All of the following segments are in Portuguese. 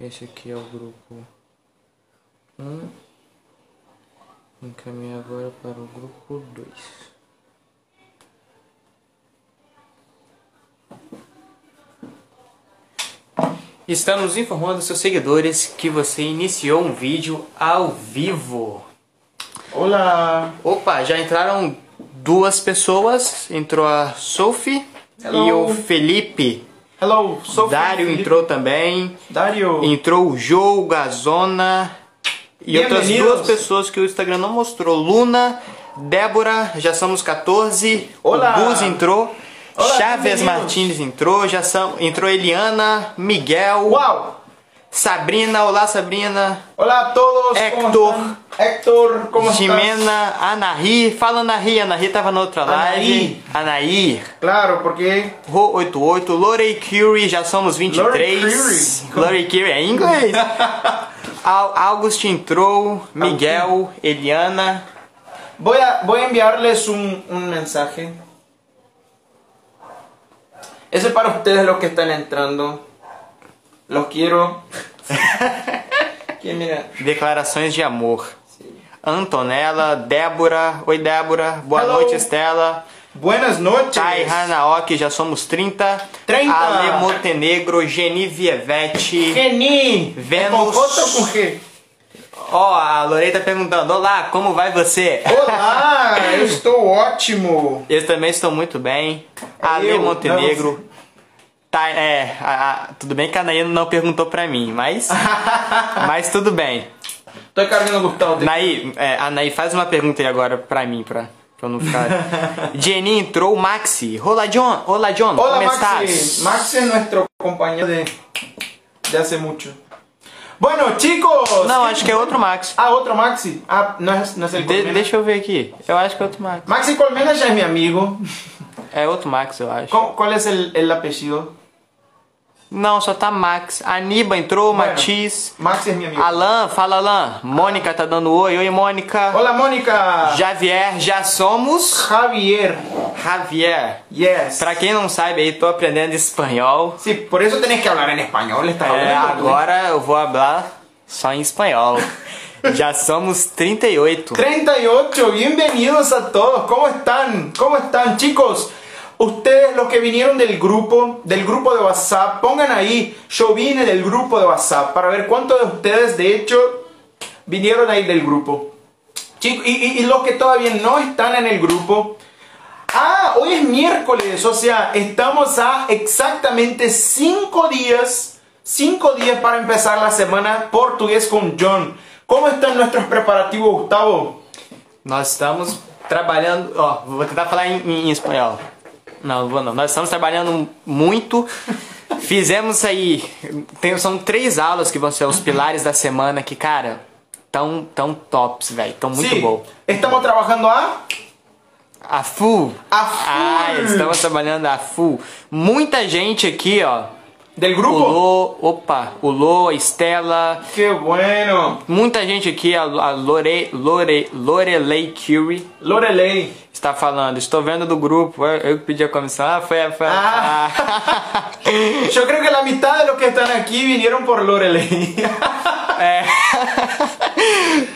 Esse aqui é o grupo 1. Encaminho agora para o grupo 2. Estamos informando seus seguidores que você iniciou um vídeo ao vivo. Olá! Opa, já entraram duas pessoas. Entrou a Sophie Hello. e o Felipe. Hello, sou Dário Felipe. entrou também. Dário. Entrou o Joe, Gazona e outras duas pessoas que o Instagram não mostrou. Luna, Débora, já somos 14. Olá. O Buz entrou. Olá, Chaves. Martins entrou. Já são, entrou Eliana, Miguel, Uau! Sabrina. Olá, Sabrina. Olá a todos. Héctor, ¿cómo estás? Jimena, Anahi. Fala Anahi. Anahi tava na outra live. Anaí. Claro, porque Ro 88, Lorey Curie, já somos 23. Lorey Curie. É em inglês. August entrou, Miguel, Eliana. voy a, voy a enviarles un, un mensaje. Ese es para ustedes los que están entrando. Los quiero. ¿Quién mira? Declarações de amor. Antonella, Débora. Oi, Débora. Boa Hello. noite, Estela. Buenas noches. Tai Hanaoki, já somos 30. 30. Ale Montenegro, Geni Vievete. Geni. Vênus. ¿Con J o con G? Ó, a Lorei tá perguntando: Olá, como vai você? Olá, eu estou ótimo. Eu também estou muito bem. Ale Eu? Montenegro. Tá, é, a- a- tudo bem que a Naí não perguntou pra mim, mas. mas tudo bem. Tô carregando o Gustavo. Naí, é, a Naí faz uma pergunta aí agora pra mim, pra, pra eu não ficar. Jenny entrou, Maxi. Olá, John. Olá, John. Hola como Maxi. estás? Maxi es nuestro compañero de, de hace mucho. Bueno, chicos. Não, acho que é outro Max. Ah, otro Maxi. Ah, es, no es el De- Colmena. deixa eu ver aqui. Eu acho que é outro Max. Maxi Colmena ya es mi amigo. É outro Max, eu acho. ¿Cómo- ¿Cuál es el, el apellido? Não, só tá Max. Aniba entrou, Bueno, Matiz. Maxi es mi amigo. Alan, fala Alan. Mônica tá dando oi. Oi, Mônica. Hola, Mónica. Javier, já somos. Javier. Javier. Yes. Pra quem não sabe aí, tô aprendendo espanhol. Sí, por eso tenés que hablar en español. Está É, agora eu vou falar só em espanhol. Já somos 38. 38, bienvenidos a todos. ¿Cómo están? ¿Cómo están, chicos? Ustedes, los que vinieron del grupo, del grupo de WhatsApp, pongan ahí, yo vine del grupo de WhatsApp, para ver cuántos de ustedes, de hecho, vinieron ahí del grupo. Chicos, y, y- los que todavía no están en el grupo. Ah, hoy es miércoles, o sea, estamos a exactamente 5 días, 5 días para empezar la semana portugués con John. ¿Cómo están nuestros preparativos, Gustavo? Nós estamos trabalhando. Ó, vou tentar falar em, em espanhol. Não, não vou não. Nós estamos trabalhando muito. Fizemos aí. Tem, são três aulas que vão ser os pilares da semana que, cara, tão, tão tops, velho. Tão muito Sí, bom. estamos trabajando a... A full. A full. Ah, estamos trabalhando a full. Muita gente aqui, ó. Del O grupo. Lô, opa, o Lô, a Estela, Qué bueno. muita gente aqui, a, a Lore, Lore, Lorelei Curie Lorelei. Está falando, estou vendo do grupo, eu, eu que pedi a comissão, ah, foi, a- foi a- Ah. ah. Yo creo que la mitad de los que están aquí vinieron por Lorelei. É.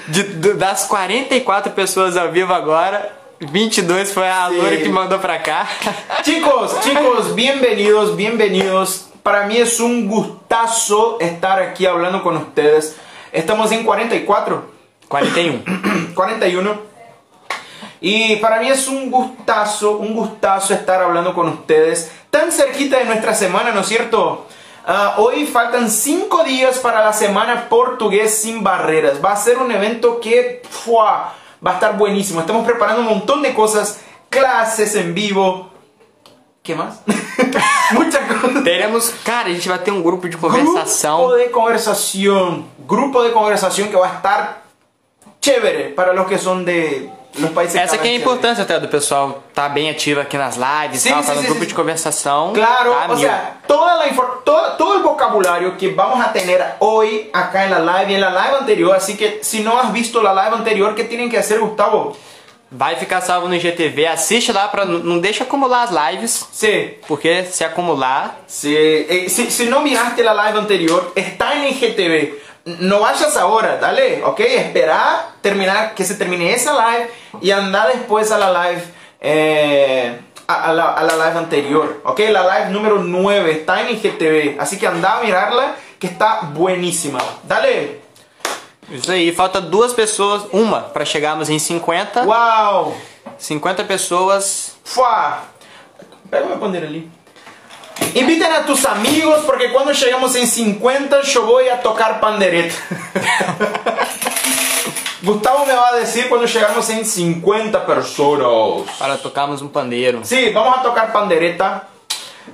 De- do- das 44 pessoas ao vivo agora, 22 foi a Sim. Lore que mandou pra cá. chicos, chicos, bienvenidos, bienvenidos. Para mí es un gustazo estar aquí hablando con ustedes. Estamos en 44. 41. 41. Y para mí es un gustazo, un gustazo estar hablando con ustedes tan cerquita de nuestra semana, ¿no es cierto? Ah, hoy faltan 5 días para la semana portugués sin barreras. Va a ser un evento que ¡fua! va a estar buenísimo. Estamos preparando un montón de cosas, clases en vivo. ¿Qué más? Muchas cosas. Teremos, cara, a gente vai ter um grupo de conversação. Grupo de conversación. Grupo de conversación que va a estar chévere para los que son de los países Essa que que é a importância até do pessoal tá bem ativo aqui nas lives, Sim, tal, sim, tá no sim, grupo sim. de conversação. Claro, tá o sea, toda la todo, todo el vocabulario que vamos a tener hoy acá en la live y en la live anterior, así que si no has visto la live anterior, ¿qué tienen que hacer, Gustavo? Vai ficar salvo no IGTV, assiste lá para não deixa acumular as lives, Sí. porque se acumular, Si, eh, si, si no miraste la live anterior, está en IGTV. No vayas ahora, dale, ok. Espera terminar, que se termine esa live y anda después a la live. eh, a, a la, a la live anterior, ok. La live número 9 está en IGTV. Así que anda a mirarla, que está buenísima. Dale. isso aí, falta duas pessoas, uma para chegarmos em 50. Wow. 50 pessoas. Fua. Pega uma bandeira ali. Inviten a tus amigos porque cuando llegamos en 50 yo voy a tocar pandereta. Gustavo me va a decir cuando llegamos en 50 personas. Para tocarmos um pandeiro. Sí, vamos a tocar pandereta.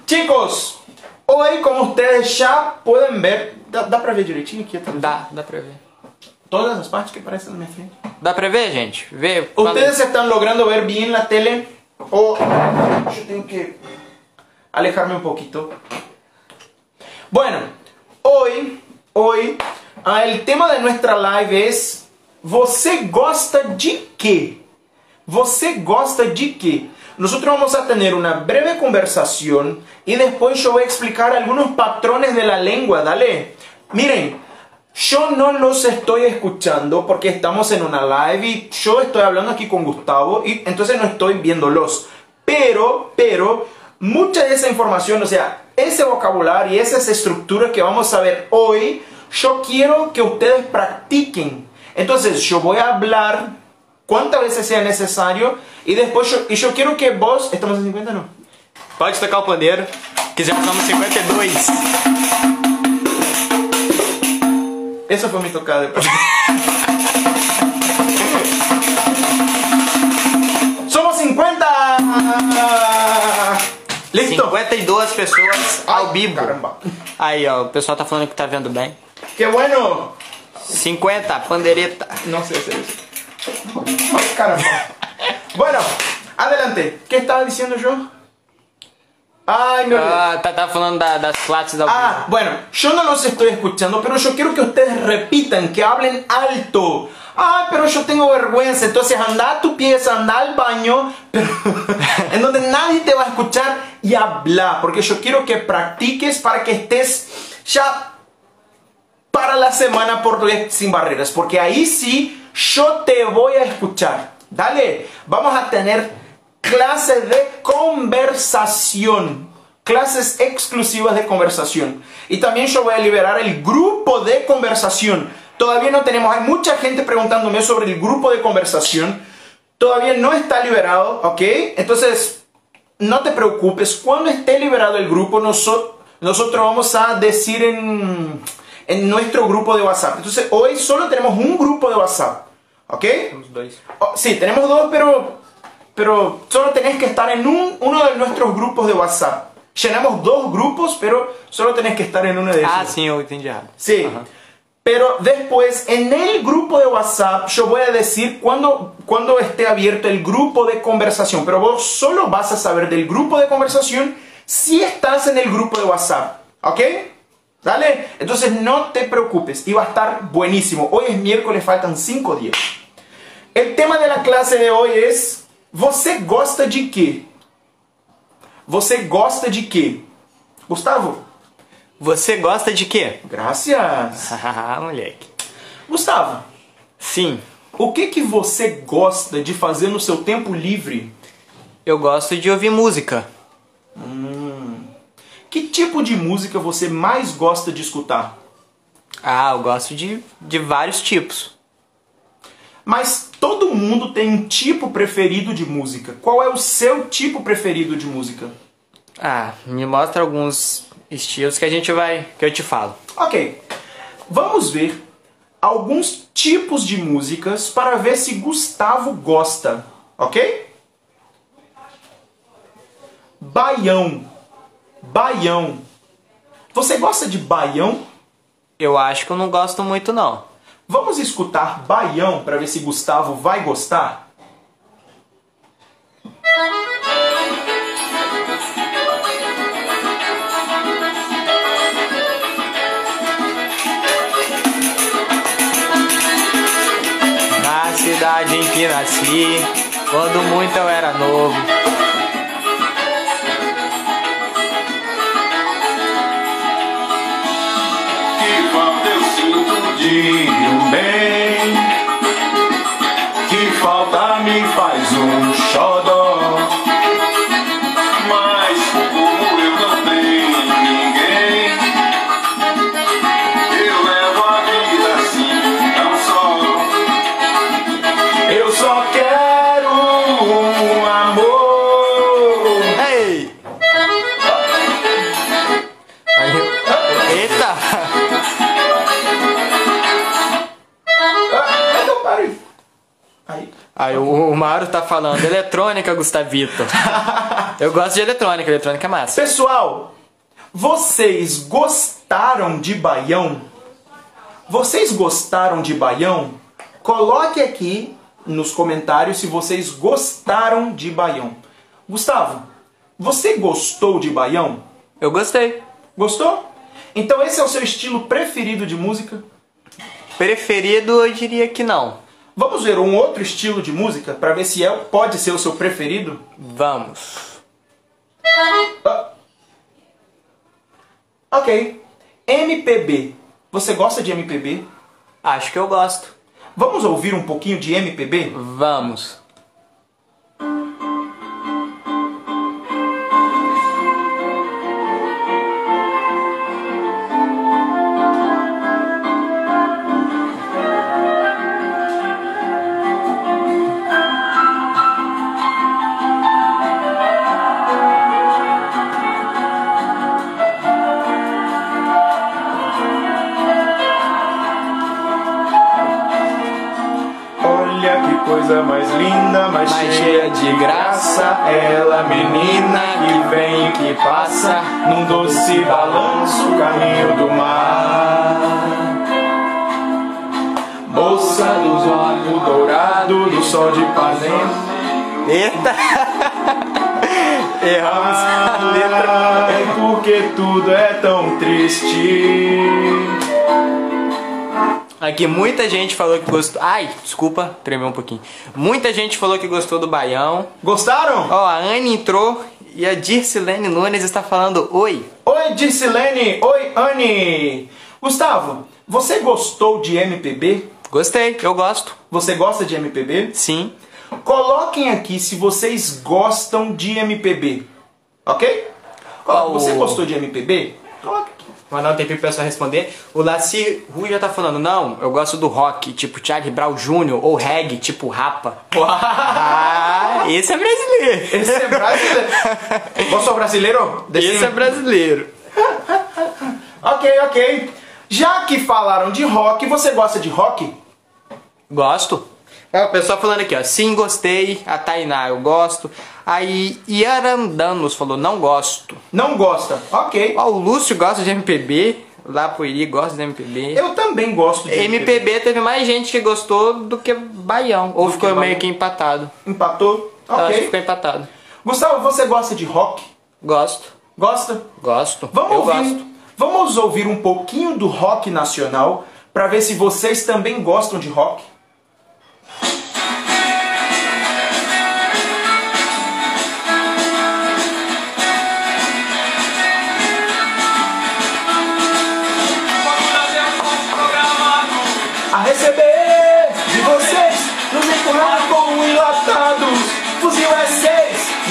Chicos, hoy como ustedes ya pueden ver, dá, dá pra ver direitinho aqui atrás? Dá, dá pra ver. Todas as partes que aparecem na minha frente. Dá pra ver, gente? Vê. ¿Ustedes están logrando ver bien la tele? O yo tengo que alejarme un poquito. Bueno, hoy, hoy, ah, el tema de nuestra live es ¿Você gosta de qué? ¿Você gosta de qué? Nosotros vamos a tener una breve conversación y después yo voy a explicar algunos patrones de la lengua, dale. Miren, yo no los estoy escuchando porque estamos en una live y yo estoy hablando aquí con Gustavo y entonces no estoy viéndolos. Pero, pero, mucha de esa información, o sea, ese vocabulario y esas estructuras que vamos a ver hoy, yo quiero que ustedes practiquen. Entonces yo voy a hablar cuantas veces sea necesario y después yo, y yo quiero que vos, estamos en 50 no. Pode tocar o pandeiro, que já somos 52. Esa fue mi tocada de Somos 50. Listo. 52 pessoas ao Ai. Caramba. Aí, ó, o pessoal tá falando que tá vendo bem. Qué bueno. 50, pandereta. No sé hacer eso. Ay, caramba. Bueno, adelante. ¿Qué estaba diciendo yo? Ay, me olvidé. Ah, tá, tá falando da- das classes ao Ah, vivo. bueno, yo no los estoy escuchando, pero yo quiero que ustedes repitan, que hablen alto. Ah, pero yo tengo vergüenza, entonces anda a tu pieza, anda al baño, pero en donde nadie te va a escuchar y habla, porque yo quiero que practiques para que estés ya para la semana portugués sin barreras, porque ahí sí yo te voy a escuchar. Dale, vamos a tener clases de conversación, clases exclusivas de conversación. Y también yo voy a liberar el grupo de conversación. Todavía no tenemos, hay mucha gente preguntándome sobre el grupo de conversación. Todavía no está liberado, ¿ok? Entonces, no te preocupes, cuando esté liberado el grupo, noso- nosotros vamos a decir en, en nuestro grupo de WhatsApp. Entonces, hoy solo tenemos un grupo de WhatsApp, ¿ok? Dois. Oh, sí, tenemos dos, pero, pero solo tenés que estar en un- uno de nuestros grupos de WhatsApp. Llenamos dos grupos, pero solo tenés que estar en uno de esos. Ah, sim, eu entendi errado. Sí. Ajá. Pero después, en el grupo de WhatsApp, yo voy a decir cuando, cuando esté abierto el grupo de conversación. Pero vos solo vas a saber del grupo de conversación si estás en el grupo de WhatsApp. ¿Ok? Dale. Entonces no te preocupes. Y va a estar buenísimo. Hoy es miércoles, faltan 5 días. El tema de la clase de hoy es: ¿Você gosta de quê? ¿Você gosta de quê? Gustavo. Você gosta de quê? Gracias. Ah, moleque. Gustavo, Sim, o que que você gosta de fazer no seu tempo livre? eu gosto de ouvir música. Que tipo de música você mais gosta de escutar? Ah, eu gosto de, de vários tipos. Mas todo mundo tem um tipo preferido de música. Qual é o seu tipo preferido de música? Ah, me mostra alguns estilos que a gente vai. que eu te falo. Ok, vamos ver alguns tipos de músicas para ver se Gustavo gosta, ok? Baião. Baião. Você gosta de baião? Eu acho que eu não gosto muito, não. Vamos escutar Baião para ver se Gustavo vai gostar? Cidade em que nasci, Quando muito eu era novo. Que falta eu sinto de um bem. Que falta me faz um xodó. Mauro tá falando, eletrônica, Gustavito. Eu gosto de eletrônica, eletrônica é massa. Pessoal, vocês gostaram de Baião? Vocês gostaram de Baião? Coloque aqui nos comentários se vocês gostaram de Baião. Gustavo, você gostou de Baião? Eu gostei. Gostou? Então esse é o seu estilo preferido de música? Preferido, eu diria que não. Vamos ver um outro estilo de música para ver se é, pode ser o seu preferido? Vamos. Ah. Ok. MPB. Você gosta de MPB? Acho que eu gosto. Vamos ouvir um pouquinho de MPB? Vamos. Tudo é tão triste. Aqui muita gente falou que gostou. Ai, desculpa, tremeu um pouquinho. Muita gente falou que gostou do Baião. Gostaram? Ó, a Anne entrou e a Dircilene Nunes está falando oi. Oi, Dircilene. Oi, Anne. Gustavo, você gostou de MPB? Gostei, eu gosto. Você gosta de MPB? Sim. Coloquem aqui se vocês gostam de MPB. Ok? Qual- Você gostou de MPB? Coloca aqui. Vou dar um tempinho pra pessoa responder. O Laci Rui já tá falando, não, eu gosto do rock, tipo Charlie Brown Jr., ou reggae, tipo Rapa. Ah, esse é brasileiro. Esse é brasileiro. Você sou brasileiro? Desse- Esse é brasileiro. Ok, ok. Já que falaram de rock, você gosta de rock? Gosto. Ó, o pessoal falando aqui, ó. Sim, gostei. A Tainá, eu gosto. Aí, Yarandanos falou, não gosto. Não gosta? Ok. Ó, o Lúcio gosta de MPB. Lá gosta de MPB. Eu também gosto de MPB teve mais gente que gostou do que Baião. Ou Do ficou que meio Baião. que empatado. Empatou? Eu acho que Ok. ficou empatado. Gustavo, você gosta de rock? Gosto. Gosta? Gosto. Vamos eu ouvir, gosto. vamos ouvir um pouquinho do rock nacional para ver se vocês também gostam de rock.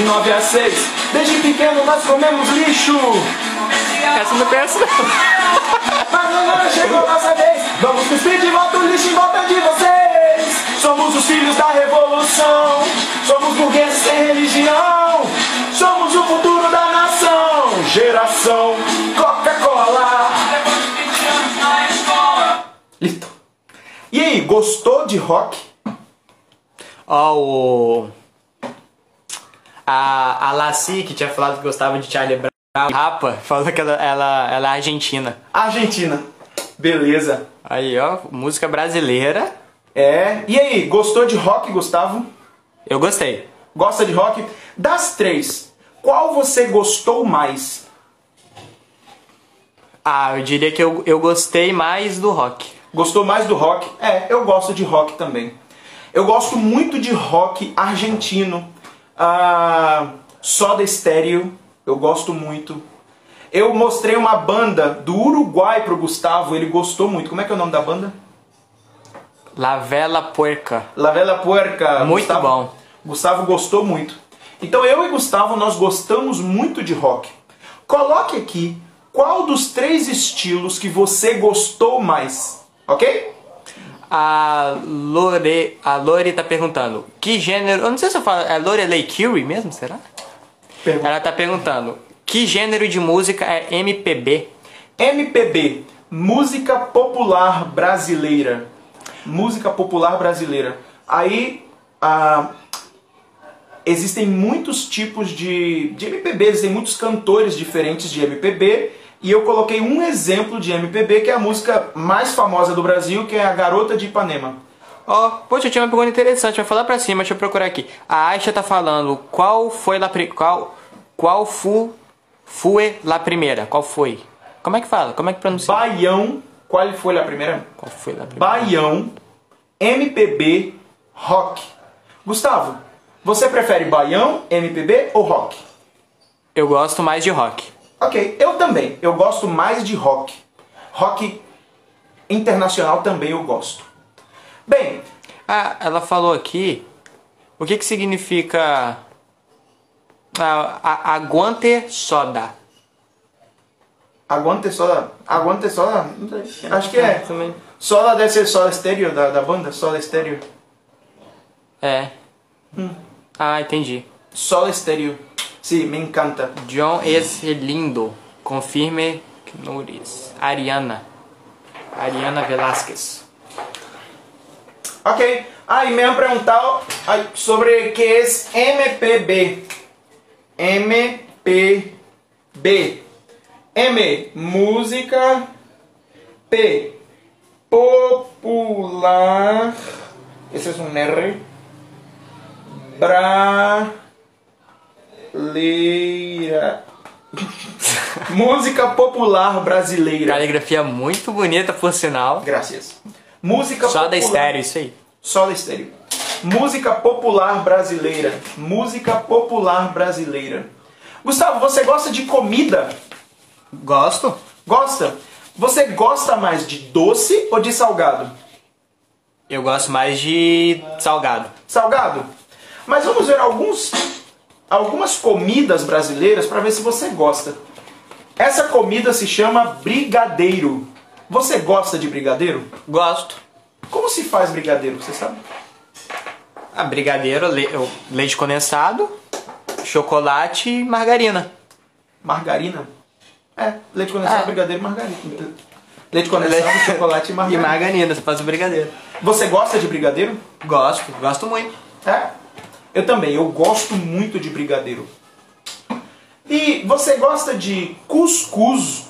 9 a 6. Desde pequeno nós comemos lixo. Essa não é pensa. Mas agora chegou nossa vez. Vamos cuspir de volta o lixo em volta de vocês. Somos os filhos da revolução. Somos burgueses sem religião. Somos o futuro da nação. Geração Coca-Cola. Lito. E aí, gostou de rock? Ah, oh, o. A, a Laci, que tinha falado que gostava de Charlie Brown, Rapa, falou que ela, ela, ela é argentina. Argentina. Beleza. Aí, ó, música brasileira. É. E aí, gostou de rock, Gustavo? Eu gostei. Gosta de rock? Das três, qual você gostou mais? Ah, eu diria que eu, eu gostei mais do rock. Gostou mais do rock? É, eu gosto de rock também. Eu gosto muito de rock argentino. Uh, Soda Stereo, eu gosto muito. Eu mostrei uma banda do Uruguai pro Gustavo, ele gostou muito. Como é que é o nome da banda? La Vela Puerca. La Vela Puerca. Muito Gustavo, bom. Gustavo gostou muito. Então eu e Gustavo nós gostamos muito de rock. Coloque aqui qual dos três estilos que você gostou mais, ok? A Lore, a Lore tá perguntando que gênero. Eu não sei se eu falo. É Lorelei Curie mesmo? Será? Pergunta. Ela tá perguntando que gênero de música é MPB? MPB, música popular brasileira. Música popular brasileira. Aí, ah, existem muitos tipos de, de MPB, existem muitos cantores diferentes de MPB. E eu coloquei um exemplo de MPB, que é a música mais famosa do Brasil, que é a Garota de Ipanema. Ó, oh, poxa, eu tinha uma pergunta interessante, vai falar pra cima, deixa eu procurar aqui. A Aisha tá falando, qual foi la qual qual fu foi la primeira? Qual foi? Como é que fala? Como é que pronuncia? Baião, qual foi a primeira? Qual foi a primeira? Baião, MPB, rock. Gustavo, você prefere baião, MPB ou rock? Eu gosto mais de rock. Ok, eu também. Eu gosto mais de rock. Rock internacional também eu gosto. Bem. Ah, ela falou aqui. O que que significa ah, a, aguante soda? Aguante soda. Aguante soda? Acho que é. Soda deve ser soda estéreo da, da banda, soda estéreo. É. Hum. Ah, entendi. Soda estéreo. Sim, me encanta. John es lindo. Confirme Nunes. Ariana. Ariana Velasquez. Ok. Ah, y me han preguntado ay, sobre qué es MPB. MPB. M, música. P, popular. Ese es un R. Brasileira. música popular brasileira. Caligrafia muito bonita, por sinal. Graças. Música Só popular. da estéreo, isso aí. Só da estéreo. Música popular brasileira. Música popular brasileira. Gustavo, você gosta de comida? Gosto. Gosta? Você gosta mais de doce ou de salgado? Eu gosto mais de salgado. Salgado? Mas vamos ver alguns, algumas comidas brasileiras para ver se você gosta. Essa comida se chama brigadeiro. Você gosta de brigadeiro? Gosto. Como se faz brigadeiro, você sabe? Ah, brigadeiro, le leite condensado, chocolate e margarina. Margarina? É, leite condensado, ah. brigadeiro e margarina. Leite condensado, leite... chocolate e margarina. E margarina, você faz o brigadeiro. Você gosta de brigadeiro? Gosto, gosto muito. É? Eu também, eu gosto muito de brigadeiro. E você gosta de cuscuz?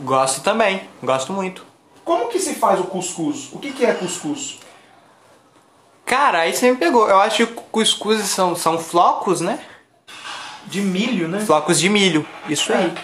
Gosto também, gosto muito. Como que se faz o cuscuz? O que, que é cuscuz? Cara, aí você me pegou. Eu acho que cuscuz são, são flocos, né? De milho, né? Flocos de milho, isso é. aí.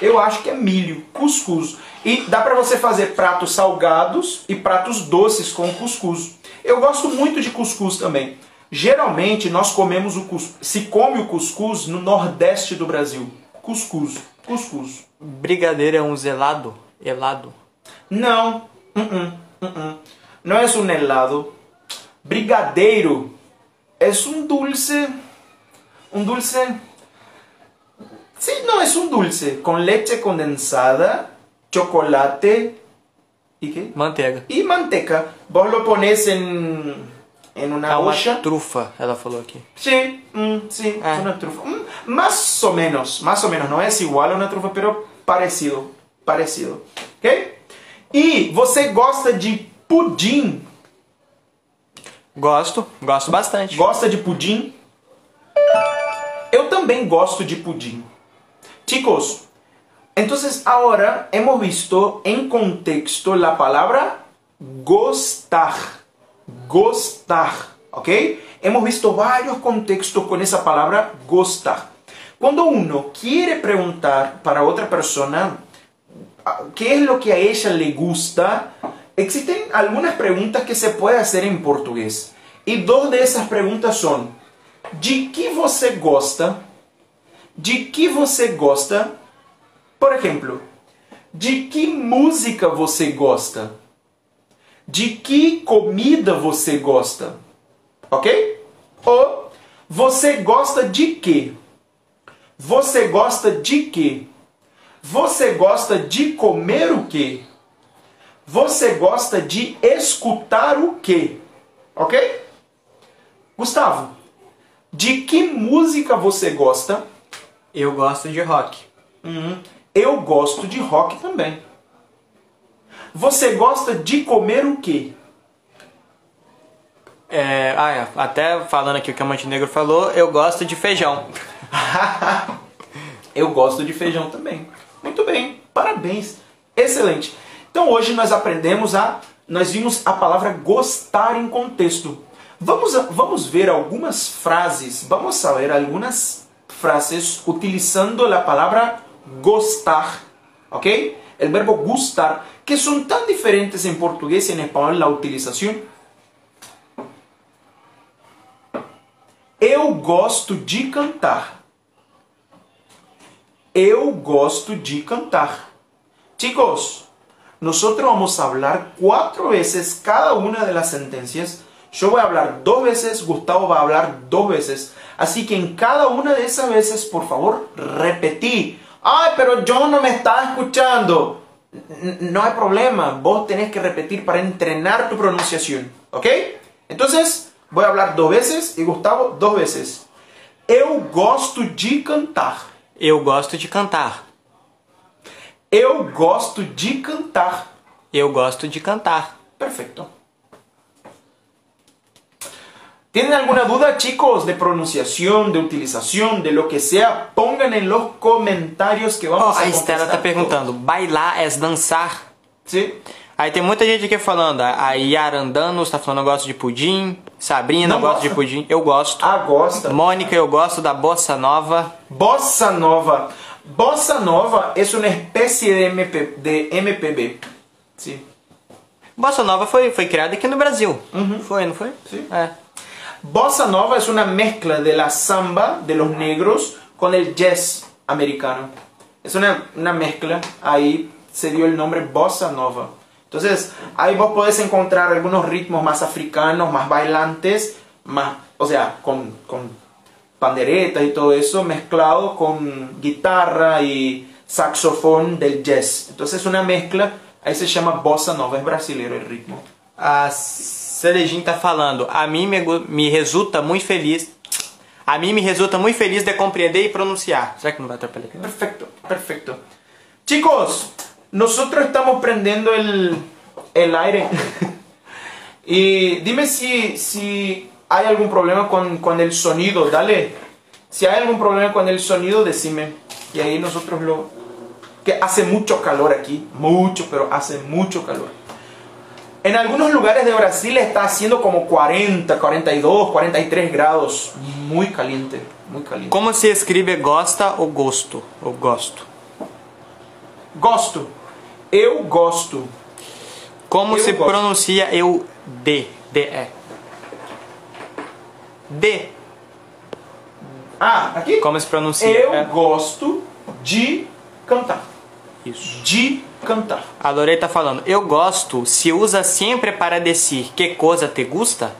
Eu acho que é milho, cuscuz. E dá pra você fazer pratos salgados e pratos doces com cuscuz. Eu gosto muito de cuscuz também. Geralmente nós comemos o cuscuz, se come o cuscuz no nordeste do Brasil. Cuscuz, cuscuz. Brigadeiro é um zelado? Helado? Não, uh -uh, uh não é um helado. Brigadeiro é um dulce, um dulce Sí, no, es un dulce con leche condensada, chocolate y qué? Manteiga. Y manteca. Vos lo pones en, en una ah, olla. Uma trufa, ela falou aqui. Sí, mm, sí, ah. una trufa. Mm, más o menos, más o menos. No es igual a una trufa, pero parecido, parecido. ¿Ok? E você gosta de pudim? Gosto, gosto bastante. Gosta de pudim? Eu também gosto de pudim. Chicos, entonces ahora hemos visto en contexto la palabra gostar. Gostar, ¿ok? Hemos visto varios contextos con esa palabra gostar. Cuando uno quiere preguntar para otra persona ah, qué es lo que a ella le gusta, existen algunas preguntas que se puede hacer en portugués. E duas dessas perguntas são: de que você gosta? De que você gosta? Por exemplo, de que música você gosta? De que comida você gosta? Ok? Ou você gosta de quê? Você gosta de quê? Você gosta de comer o quê? Você gosta de escutar o quê? Ok? Gustavo, de que música você gosta? Eu gosto de rock. Uhum. Eu gosto de rock também. Você gosta de comer o quê? É, ah, é, até falando aqui o que a Montenegro falou, eu gosto de feijão. eu gosto de feijão também. Muito bem, parabéns. Excelente. Então hoje nós aprendemos a. Nós vimos a palavra gostar em contexto. Vamos, vamos ver algumas frases, vamos a ver algumas frases utilizando a palavra gostar, ¿ok? El verbo gustar, que son tan diferentes en portugués y en español la utilización. Eu gosto de cantar. Eu gosto de cantar. Chicos, nosotros vamos a hablar cuatro veces cada una de las sentencias. Yo voy a hablar dos veces, Gustavo va a hablar dos veces. Así que en cada una de esas veces, por favor, repetí. Ay, pero yo no me estaba escuchando. No hay problema, vos tenés que repetir para entrenar tu pronunciación. ¿Ok? Entonces, voy a hablar dos veces y Gustavo dos veces. Eu gosto de cantar. Eu gosto de cantar. Eu gosto de cantar. Eu gosto de cantar. Perfecto. ¿Tienen alguna duda, chicos, de pronunciación, de utilización, de lo que sea? Pongan en los comentarios que vamos oh, a A Estela tá perguntando, bailar é dançar? Sim. Aí tem muita gente aqui falando, a Yara está falando, eu gosto de pudim. Sabrina, eu gosto de pudim. Eu gosto. Ah, gosta. Mônica, eu gosto da bossa nova. Bossa nova. Bossa nova é uma espécie de, MP, de MPB. Sim. Bossa nova foi, foi criada aqui no Brasil. Uhum. Foi, não foi? Sim. É. Bossa nova es una mezcla de la samba de los negros con el jazz americano. Es una, una mezcla, ahí se dio el nombre bossa nova. Entonces, ahí vos podés encontrar algunos ritmos más africanos, más bailantes, más, o sea, con, con panderetas y todo eso, mezclado con guitarra y saxofón del jazz. Entonces, es una mezcla, ahí se llama bossa nova, es brasileiro el ritmo. As Cerejinho tá falando, a mim me, me resulta muito feliz. A mim me resulta muito feliz de compreender e pronunciar. Será que não vai atrapalhar? Perfecto, perfecto. Chicos, nosotros estamos prendiendo el, el aire. y dime si, si hay algún problema con, con el sonido, dale. Si hay algún problema con el sonido, decime. Y ahí nosotros lo... Que hace mucho calor aquí, mucho, pero hace mucho calor. En algunos lugares de Brasil está haciendo como 40, 42, 43 grados. Muy caliente, muy caliente. Como se escreve gosta ou gosto? Ou gosto? Gosto. Eu gosto. Como Eu se gosto. pronuncia eu de? D-E. De. Ah, aqui? Como se pronuncia? Eu É. gosto de cantar. Isso. De cantar. A Lorei tá falando, eu gosto se usa sempre para dizer que coisa te gusta?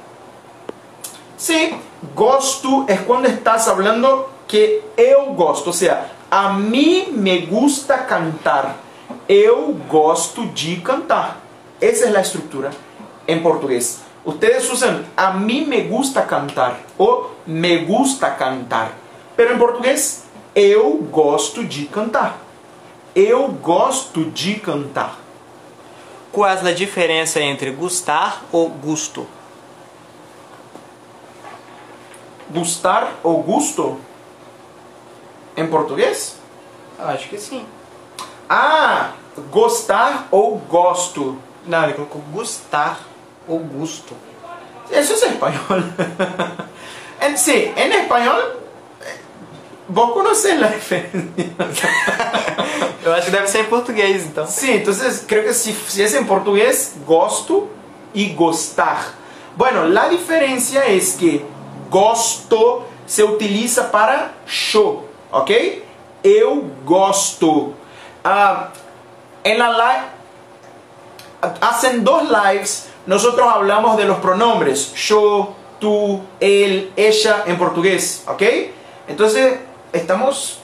Sí, gosto es cuando estás hablando que eu gosto. O sea, a mí me gusta cantar. Eu gosto de cantar. Esa es la estructura en portugués. Ustedes usan a mí me gusta cantar o me gusta cantar. Pero en portugués, eu gosto de cantar. Eu gosto de cantar. Qual é a diferença entre gustar ou gusto? Gustar o gusto en portugués? Eu acho que sim. Ah, gostar ou gosto. Não, ele colocou gustar ou gusto. Eso es español. en, sí, en español, eh, vos conocés la diferencia. Eu acho que deve ser em português, então. sí, entonces creo que si, si es en portugués, gosto y gostar. Bueno, la diferencia es que gosto se utiliza para yo, ¿ok? Eu gosto. Ah, en la live, hacen dos lives, nosotros hablamos de los pronombres yo, tú, él, ella en portugués, ¿ok? Entonces, estamos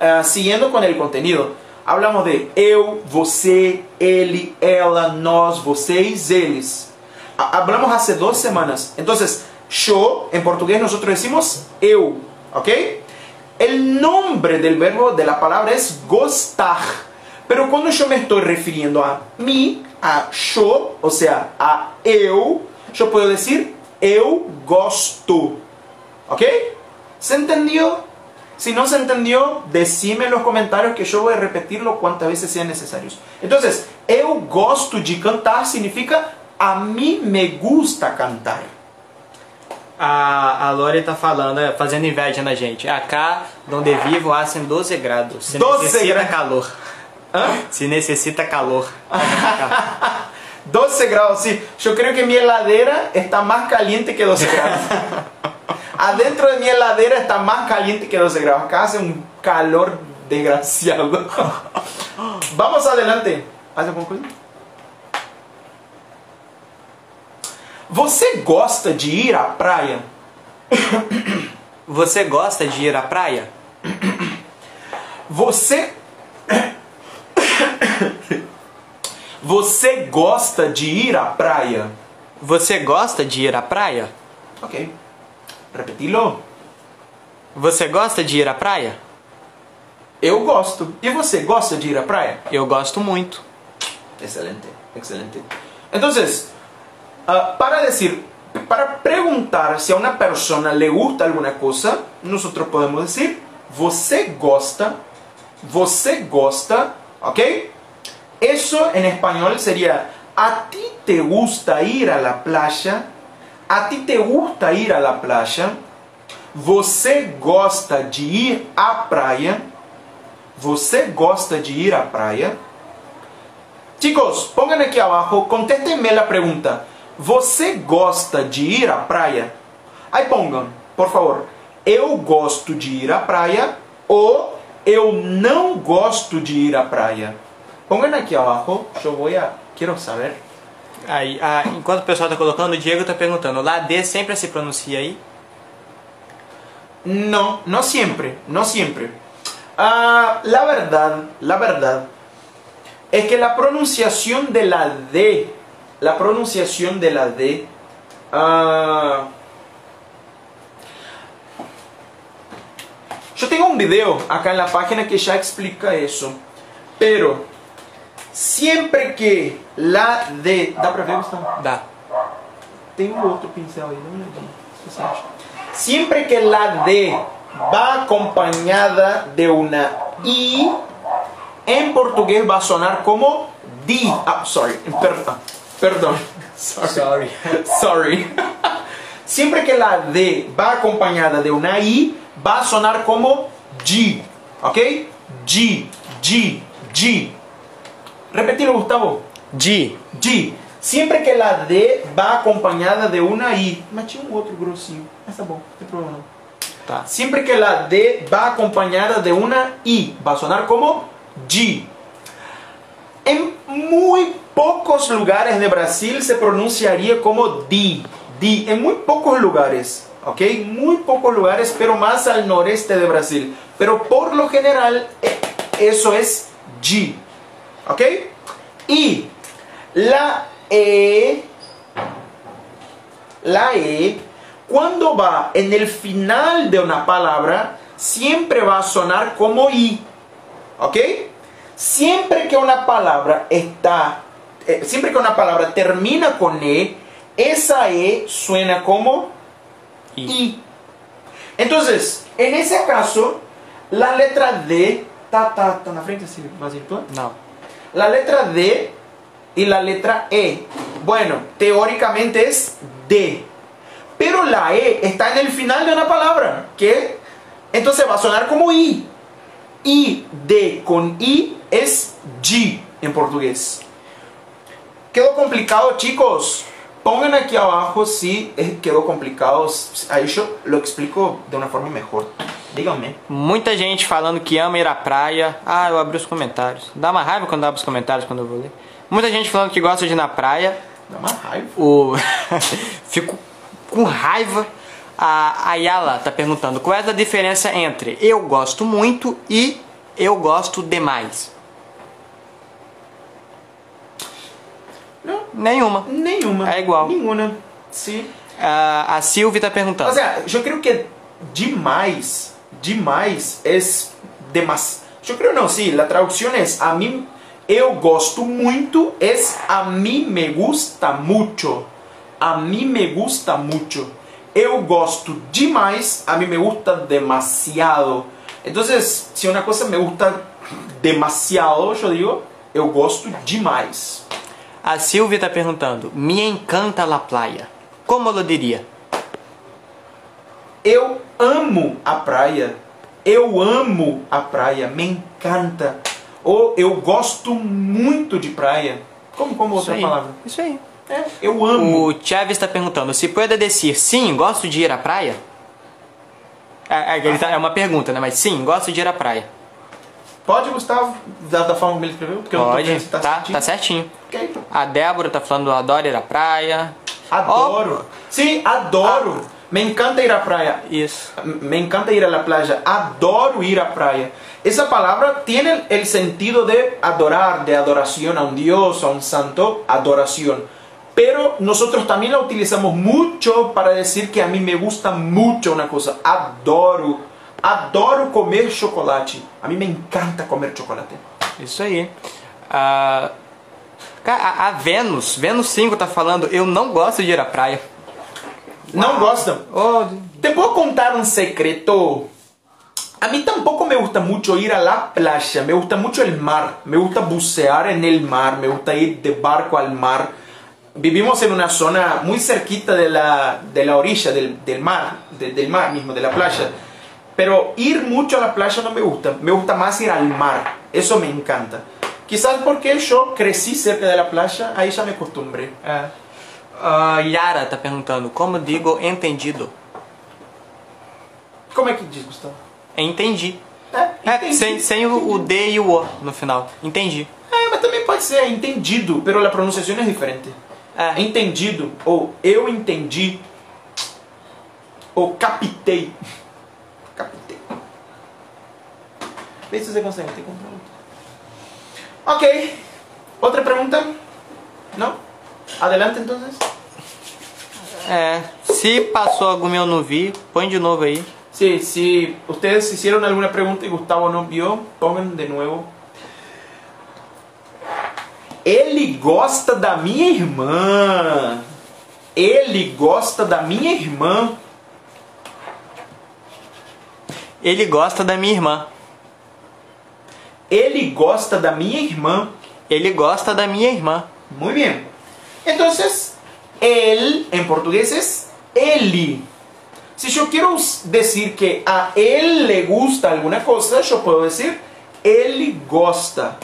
ah, siguiendo con el contenido. Hablamos de eu, você, ele, ela, nós, vocês, eles. Ha- Hablamos hace dos semanas. Entonces, yo, en portugués nosotros decimos eu, ¿ok? El nombre del verbo de la es gostar. Pero cuando yo me estoy refiriendo a mí, a yo, o sea, a eu, yo puedo decir eu gosto. ¿Ok? ¿Se entendió? Si no se entendió, decime en los comentarios que yo voy a repetirlo cuantas veces sean necesarios. Entonces, eu gosto de cantar significa a mí me gusta cantar. A, a Lore tá falando, é, fazendo inveja na gente. Acá, donde vivo, hacen 12 grados. Se 12 necessita graus. calor. ¿Ah? Se necessita calor. 12 grados, sí. Yo creo que mi heladera está más caliente que 12 grados. Adentro de mi heladera está más caliente que 12 grados. Acá hace un calor desgraciado. Vamos adelante. ¿Hace alguma coisa? Você gosta de ir à praia? Você gosta de ir à praia? Você. Você gosta de ir à praia? Você gosta de ir à praia? Ok. Repetilo. Você gosta de ir à praia? Eu gosto. E você gosta de ir à praia? Eu gosto muito. Excelente, excelente. Entonces, ah, para decir, para preguntar si a una persona le gusta alguna cosa, nosotros podemos decir, você gosta, você gosta, ¿ok? Eso en español sería, a ti te gusta ir a la playa, a ti te gusta ir a la playa, você gosta de ir à praia, você gosta de ir à praia. Chicos, pongan aquí abajo, contéstenme la pregunta. Você gosta de ir à praia? Aí pongan, por favor, eu gosto de ir à praia ou eu não gosto de ir à praia. Pongan aqui abajo, eu vou a... Quero saber. Aí, ah, enquanto o pessoal tá colocando, o Diego tá perguntando, lá D sempre se pronuncia aí? No, no siempre, no siempre. Ah, la verdad, la verdad, es que la pronunciación de la D, la pronunciación de la D, ah, yo tengo un video acá en la página que ya explica eso, pero siempre que la D, ¿da para ver, Gustavo? Dá. Tem um outro pincel aí, dá uma olhadinha. o que la D va acompañada de una I, en portugués va a sonar como di. Ah, sorry, perdón. Perdón. Sorry. Sorry. Sorry. Siempre que la D va acompañada de una I, va a sonar como G. ¿Ok? G, G, G. Repetilo, Gustavo. Di. G. Siempre que la D va acompañada de una I. Mas tinha um outro grossinho. Mas tá bom, não tem problema não. Tá. Siempre que la D va acompañada de una I, va a sonar como G. En muy pocos lugares de Brasil se pronunciaría como Di. Di. En muy pocos lugares. ¿Ok? Muy pocos lugares, pero más al noreste de Brasil. Pero por lo general, eso es G. ¿Ok? Y la E, la E, cuando va en el final de una palabra, siempre va a sonar como I. ¿Ok? Siempre que una palabra está, eh, siempre que una palabra termina con E, esa E suena como I. I. Entonces, en ese caso, la letra D, está, está, está en la frente, así, más virtual. La letra D y la letra E. Bueno, teóricamente es D. Pero la E está en el final de una palabra. que Entonces va a sonar como I. I, D con I es G en portugués. ¿Quedó complicado, chicos? Pongan aquí abajo si quedó complicado. Ahí yo lo explico de una forma mejor. Díganme. Muita gente falando que ama ir à praia. Ah, eu abri os comentários. Dá uma raiva quando eu abro os comentários quando eu vou ler. Muita gente falando que gosta de ir na praia. Dá uma raiva. O... Fico com raiva. A Ayala tá perguntando qual é a diferença entre eu gosto muito e eu gosto demais. Não, Nenhuma. nenhuma. É igual. Nenhuma. Sí. Ah, a Silvia tá perguntando. O sea, yo creo que demais, demais es demas. Yo creo no, sí, la traducción es a mí eu gosto muito es a mí me gusta mucho. A mí me gusta mucho. Eu gosto demais, a mí me gusta demasiado. Entonces, si una cosa me gusta demasiado, yo digo, eu gosto demais. A Silvia tá perguntando. Me encanta la playa. Como eu diria? Eu amo a praia. Eu amo a praia. Me encanta. Ou eu gosto muito de praia. Como, como outra aí. palavra? Isso aí. É, eu amo. O Chaves está perguntando, se pode dizer sim, gosto de ir à praia? É, é, tá- é uma pergunta, né? Mas sim, gosto de ir à praia. Pode, Gustavo, da, da forma como ele escreveu? Porque eu não tô Pode, tá, tá, certinho. tá certinho. Ok. A Débora tá falando, adoro ir à praia. Adoro. Sim, adoro. Me encanta ir à praia. Isso. Me encanta ir a la playa. Adoro ir a praia. Esa palabra tiene el sentido de adorar, de adoración a un Dios, a un santo, adoración. Pero nosotros también la utilizamos mucho para decir que a mí me gusta mucho una cosa. Adoro. Adoro comer chocolate. A mí me encanta comer chocolate. Isso aí. Ah, cara, a, a Vênus, Vênus 5 tá falando, eu não gosto de ir à praia. ¿No gustan? Oh, ¿Te puedo contar un secreto? A mí tampoco me gusta mucho ir a la playa, me gusta mucho el mar, me gusta bucear en el mar, me gusta ir de barco al mar. Vivimos en una zona muy cerquita de la, de la orilla del, del mar, de- del mar mismo, de la playa. Pero ir mucho a la playa no me gusta, me gusta más ir al mar, eso me encanta. Quizás porque yo crecí cerca de la playa, ahí ya me acostumbré. Ah, Yara tá perguntando, como digo entendido? ¿Cómo es que dices, Gustavo? Entendi. É, É, sem, sem o, o D e o O no final. Entendi. É, mas também pode ser entendido, pero la pronunciación es diferente. É. Entendido, ou eu entendi, ou. Captei. Vê se você consegue, pergunta. Ok. Outra pergunta? Não? Adelante, entonces. É, se passou alguma e eu não vi, põe de novo aí. Sí, si ustedes hicieron alguna pregunta y Gustavo no vio, pongan de nuevo. Ele gosta da minha irmã. Ele gosta da minha irmã. Ele gosta da minha irmã. Ele gosta da minha irmã. Ele gosta da minha irmã. Muy bien. Entonces, él en portugués es ele. Yo quiero us- decir que a él le gusta alguna cosa, yo puedo decir ele gosta.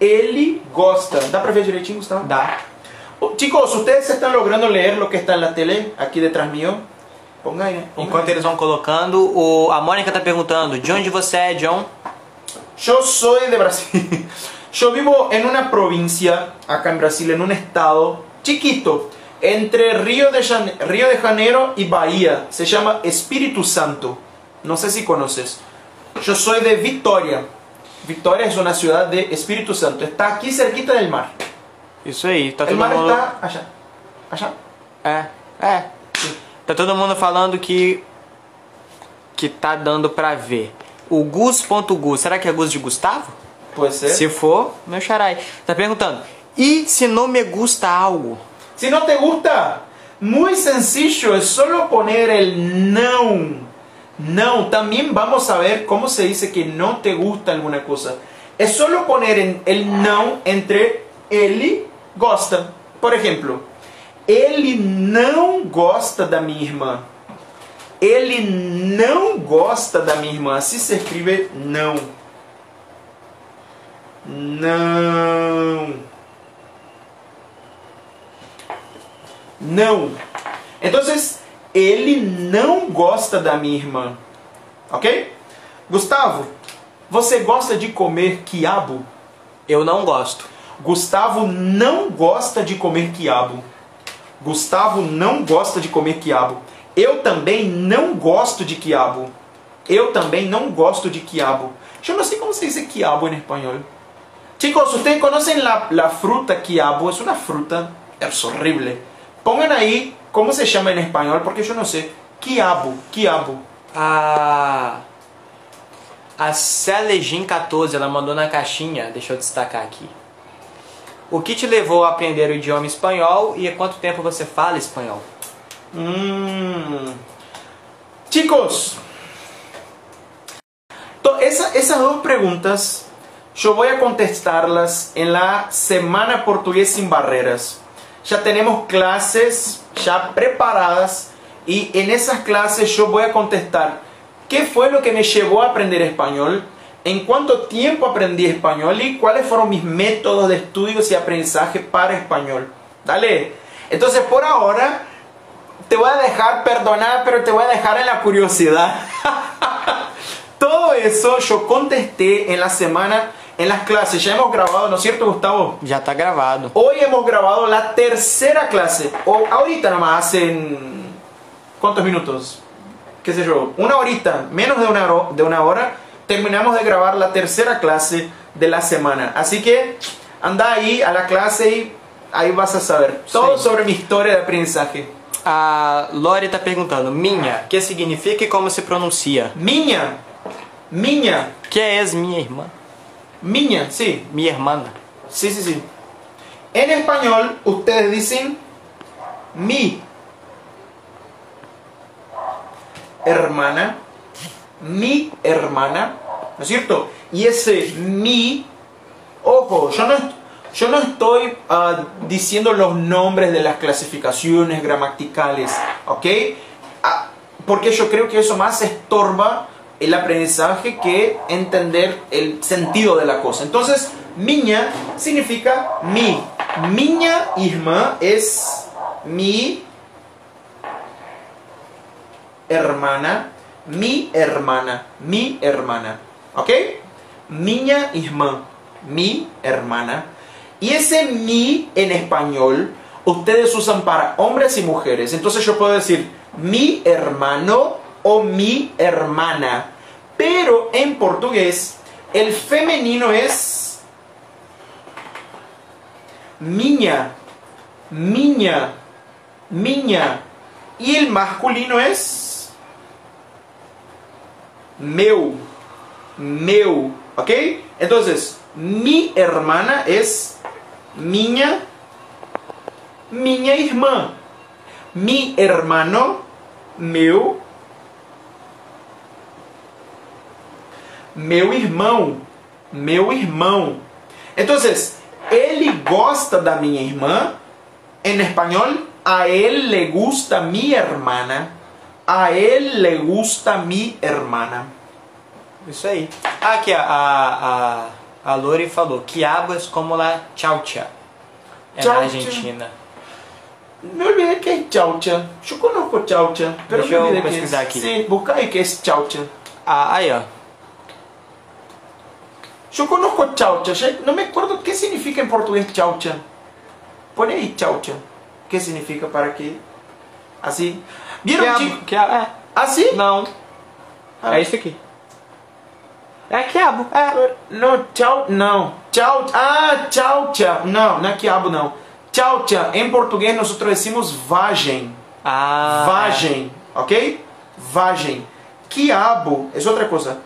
Ele gosta. ¿Da para ver direitinho, Gustavo? Dá. Oh, Chicos, ustedes están logrando leer lo que está en la tele aquí detrás mío. Ponga ahí. ponga Enquanto eles vão colocando, o, a Mônica tá perguntando, de onde você é, John? Yo soy de Brasil. Yo vivo en una provincia, acá en Brasil, en un estado chiquito, entre Río de, Jane- Río de Janeiro y Bahía. Se llama Espíritu Santo. No sé si conoces. Yo soy de Victoria. Victoria es una ciudad de Espíritu Santo. Está aquí cerquita del mar. Isso aí, tá El todo mar mundo. está allá. Allá. É, é. Tá todo mundo falando que. que tá dando pra ver. O Gus.gus, será que é Gus de Gustavo? Puede ser. Se for, meu xarai. Tá perguntando, e se não me gusta algo? Si no te gusta, muy sencillo, es solo poner el no. No, también vamos a ver cómo se dice que no te gusta alguna cosa. Es solo poner el no entre ele gosta. Por ejemplo, ele não gosta da minha irmã. Ele não gosta da minha irmã. Se escreve não. Não. Não. Entonces, ele não gosta da minha irmã. Ok? Gustavo, você gosta de comer quiabo? Eu não gosto. Gustavo não gosta de comer quiabo. Gustavo não gosta de comer quiabo. Eu também não gosto de quiabo. Eu também não gosto de quiabo. Eu não sei como se diz quiabo em espanhol. Chicos, ustedes conocen la, la fruta quiabo, es una fruta, es horrible. Pongan ahí cómo se llama en español, porque yo no sé. Quiabo, quiabo. A. A Celejin 14, ela mandou na caixinha, deixa eu destacar aqui. O que te levou a aprender o idioma espanhol e há quanto tempo você fala espanhol? Mm. Chicos, esa- esas dos preguntas yo voy a contestarlas en la Semana Portugués sin Barreras. Ya tenemos clases ya preparadas y en esas clases yo voy a contestar qué fue lo que me llevó a aprender español, en cuánto tiempo aprendí español y cuáles fueron mis métodos de estudios y aprendizaje para español. Dale. Entonces por ahora te voy a dejar perdonar, pero te voy a dejar en la curiosidad. Todo eso yo contesté en la semana, en las clases. Ya hemos grabado, ¿no es cierto, Gustavo? Já tá gravado. Hoy hemos grabado la tercera clase. O ahorita nomás, hacen... ¿Cuántos minutos? ¿Qué sé yo? Una horita, menos de una, hora, de una hora, terminamos de grabar la tercera clase de la semana. Así que anda ahí a la clase y ahí vas a saber todo Sí. sobre mi historia de aprendizaje. A Lore tá perguntando, minha, que significa e como se pronuncia? Miña, miña, Que és minha irmã? miña, sí, Minha irmã. sí, sí, sí. En español ustedes dicen mi hermana, mi hermana, ¿no es cierto? Y ese mi, ojo, yo no, yo no estoy ah, diciendo los nombres de las clasificaciones gramaticales, ¿ok? Ah, porque yo creo que eso más estorba el aprendizaje que entender el sentido de la cosa. Entonces, miña significa mi. Miña irmã es mi hermana, mi hermana, mi hermana. ¿Ok? Miña irmã, mi hermana. Y ese mi en español ustedes usan para hombres y mujeres. Entonces yo puedo decir mi hermano o mi hermana. Pero en portugués el femenino es miña, miña, miña. Y el masculino es meu, meu, ¿ok? Entonces, mi hermana es miña, miña irmã. Mi hermano, meu, meu irmão, meu irmão. Entonces, ele gosta da minha irmã. En español, a él le gusta mi hermana. A él le gusta mi hermana. Isso aí. Ah, aqui, a, a, a, a Lore falou, quiabo é como la chaucha. É Chaucha. na Argentina. Me olvidé que es chaucha. Yo conozco chaucha, pero Deixa eu que pesquisar es. aqui. Busca ahí que es chaucha. Ah, aí, ó. Chaucha. ya- No me acuerdo qué significa en portugués chaucha. Pone ahí chaucha. ¿Qué significa para? Así. ¿Vieron, Quiabo, chicos? quiabo, é. ¿Así? Não, Ah. é isso aqui. É quiabo, é. No, chau, no. Chau, ah, chaucha. No, no es quiabo, no. Chaucha. En portugués nosotros decimos vagem. Ah, Vagem, ok? Vagem. Quiabo es otra cosa.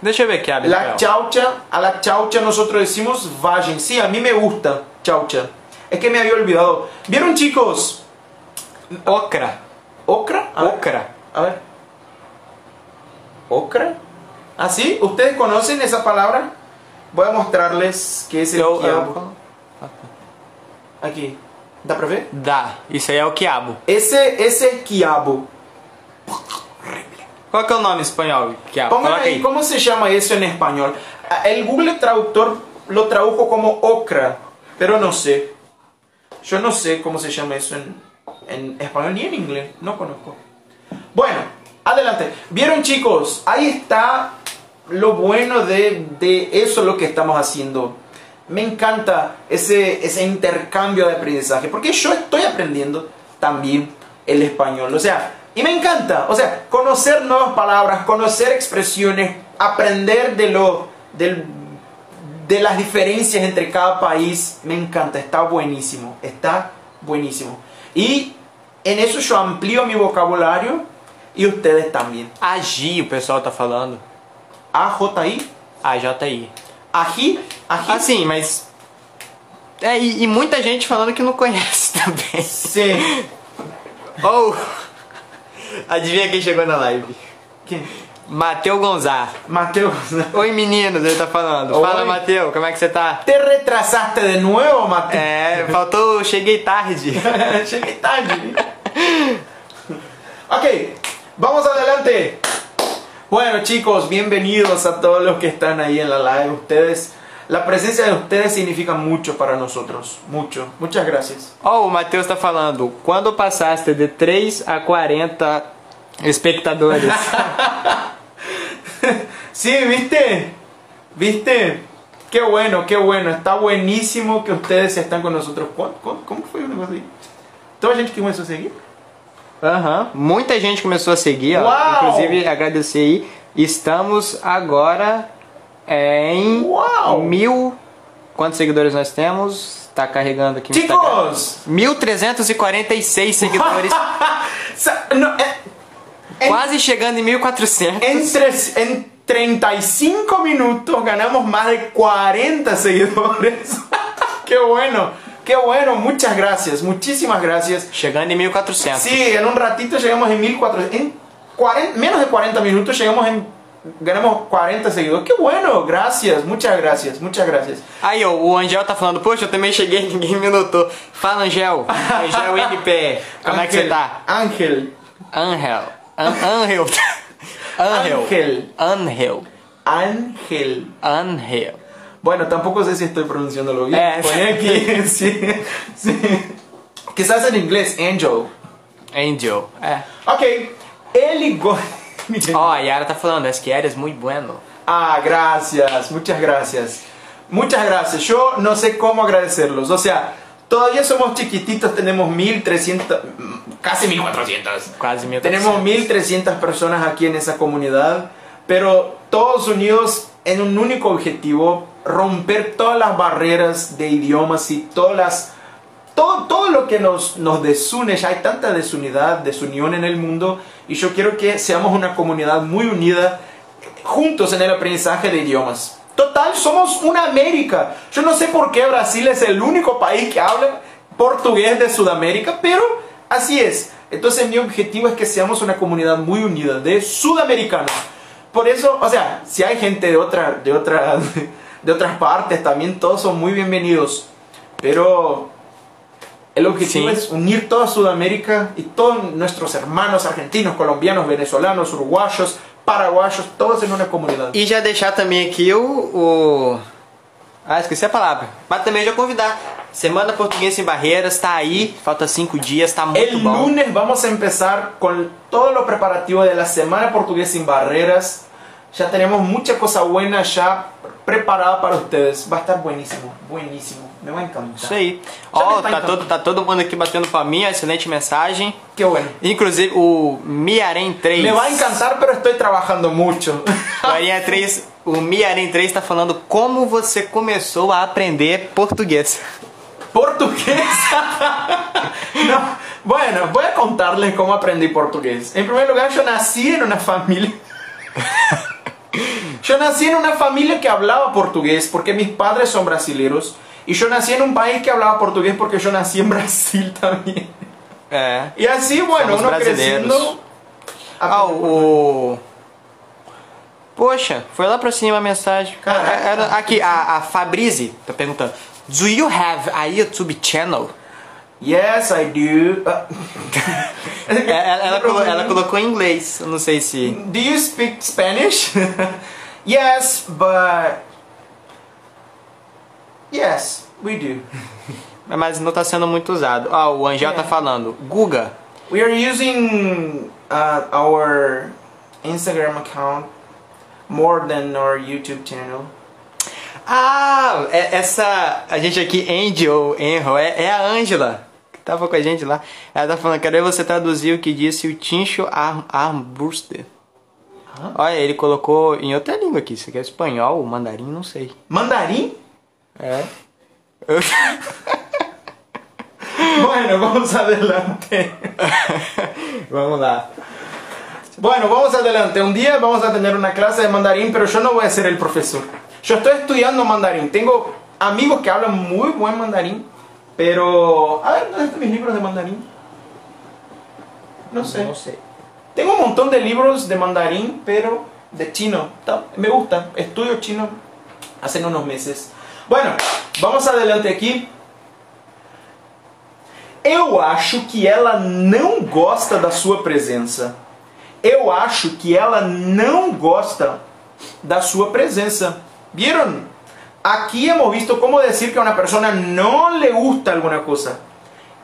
Deixa eu ver quiabo. La chaucha, a la chaucha nosotros decimos vagem. Sí, a mí me gusta chaucha. Es que me había olvidado. ¿Vieron, chicos? Ocra. ¿Ocra? A ver, Ocra. A ver. ¿Ocra? ¿Ah, sí? ¿Ustedes conocen esa palabra? Voy a mostrarles qué es el Eu, quiabo. eu, Aqui. Dá pra ver? dá. Isso aí é o quiabo. Ese, ese es quiabo. Qual que é o nome em espanhol? Quiabo. Pongan aí. ¿cómo se llama eso en español? Ah, El Google Traductor lo tradujo como ocra, pero no sé. Yo no sé cómo se llama eso en en español ni en inglés, no conozco. Bueno, adelante. Vieron chicos, ahí está lo bueno de, de eso lo que estamos haciendo. Me encanta ese, ese intercambio de aprendizaje, porque yo estoy aprendiendo también el español. O sea, y me encanta, o sea, conocer nuevas palabras, conocer expresiones, aprender de lo, del, de las diferencias entre cada país, me encanta, está buenísimo, está buenísimo. Y en eso yo amplío mi vocabulario e ustedes también. Agi, o pessoal tá falando. A-J-I? AJI. Agi? Agi? Assim, mas. É, e, e muita gente falando que não conhece também. Sim. Ou. Adivinha quem chegou na live? Quem? Mateu Gonzá. Mateus. Oi meninos, ele tá falando. Oi. Fala Mateu, como é que você tá? ¿Te retrasaste de nuevo, Mateus? É, faltou, cheguei tarde. Llegué tarde. ok, vamos adelante. Bueno chicos, bienvenidos a todos los que están ahí en la live. Ustedes, la presencia de ustedes significa mucho para nosotros. Mucho. Muchas gracias. Ó, o Matheus tá falando, quando passaste de 3 a 40 espectadores? sí, ¿viste? ¿Viste? Qué bueno, qué bueno. Está buenísimo que ustedes están con nosotros. ¿Cómo, cómo, cómo foi o negócio aí? Toda a gente que começou a seguir? Aham, muita gente começou a seguir, ó. Uau! Inclusive, agradecer aí. Estamos agora é, em Uau! mil. Quantos seguidores nós temos? Tá carregando aqui. Chicos! 1.346 seguidores. No, eh, en- quase chegando em 1.400. En, tres- en 35 minutos ganamos más de 40 seguidores. qué bueno, qué bueno. Muchas gracias, muchísimas gracias. Chegando em 1.400. Sí, en un ratito llegamos en 1400. En 40 menos de 40 minutos llegamos en. Ganamos 40 seguidores. Qué bueno, gracias, muchas gracias, muchas gracias. Aí, ó, o Angel tá falando, poxa, eu também cheguei, ninguém me notou. Fala, Angel. Angel NP. Como é que você tá? Angel. An Angel. Angel. Ángel. Angel. Ángel. Angel. Bueno, tampoco sé si estoy pronunciándolo bien. Eh. Pone aquí, sí, sí. Quizás en inglés, angel. Angel. É. Ok, ele go... Ó, a Yara tá falando, es que eres muy bueno. Ah, gracias, muchas gracias. Muchas gracias. Yo no sé cómo agradecerlos. O sea, todavía somos chiquititos, tenemos 1300, mm, casi 1400. Quase 1.400. Tenemos 1300 personas aquí en esa comunidad, pero todos unidos en un único objetivo, romper todas las barreras de idiomas y todas las todo, todo lo que nos, nos desune, ya hay tanta desunidad, desunión en el mundo, y yo quiero que seamos una comunidad muy unida, juntos en el aprendizaje de idiomas. Total, somos una América. Yo no sé por qué Brasil es el único país que habla portugués de Sudamérica, pero así es. Entonces mi objetivo es que seamos una comunidad muy unida de sudamericanos. Por eso, o sea, si hay gente de, otra, de, otra, de otras partes, también todos son muy bienvenidos. Pero el objetivo Sí. es unir toda Sudamérica y todos nuestros hermanos argentinos, colombianos, venezolanos, uruguayos, paraguayos, todos en una comunidad. E já deixar também aqui o, o... Ah, esqueci a palavra. Mas também já convidar. Semana Português Sem Barreiras tá aí. Falta cinco dias, tá muito El bom. lunes vamos a empezar con todo lo preparativo de la Semana Portugués Sin Barreras. Ya tenemos mucha cosa buena ya preparada para ustedes. Va a estar buenísimo, buenísimo. Me va a encantar. Isso aí. Ó, me tá todo, tá todo mundo aqui batendo palminha, excelente mensagem. Qué bueno. Inclusive o Miarém 3. Me va a encantar, pero estoy trabajando mucho. O Arinha 3, o Miarém 3 tá falando como você começou a aprender português. ¿Portugués? no, bueno, voy a contarles cómo aprendí portugués. En primer lugar, yo nací en una familia... Yo nací en una familia que hablaba portugués porque mis padres son brasileros. Y yo nací en un país que hablaba portugués porque yo nací en Brasil también. É. Así, bueno, Somos uno brasileiros. creciendo... Ah, o. Poxa, foi lá pra cima a mensagem. Caraca. Era- aqui, a, a Fabrizi tá perguntando: Do you have a YouTube channel? Yes, I do. Uh, É, Ela, ela colo- ela colocou em inglês, não sei se. Do you speak Spanish? yes, but yes, we do. mas não está sendo muito usado. Ah, o Angel É. tá falando. Guga. We are using uh, our Instagram account more than our YouTube channel. Ah, é- essa. A gente aqui, Andy ou Enro, é, é a Ângela. Que tava com a gente lá. Ela tá falando, quero ver você traduzir o que disse o Tincho Arm, Armbruster. Olha, ele colocou em outra língua aqui. Isso aqui é espanhol, mandarim, não sei. Mandarim? É. Bueno, vamos adelante. Vamos lá. Bueno, vamos adelante. Un día vamos a tener una clase de pero yo no voy a ser el profesor. Yo estoy estudiando mandarín. Tengo amigos que hablan muy buen mandarín, pero... A ver, ¿dónde están mis libros de mandarín? No sé. Não sei. Tengo un montón de libros de mandarín, pero de chino. Me gusta. Estudio chino hace unos meses. Bueno, vamos adelante aqui. Eu acho que ela não gosta da sua presença. Eu acho que ela não gosta da sua presença. ¿Vieron? Aquí hemos visto cómo decir que a una persona no le gusta alguna cosa.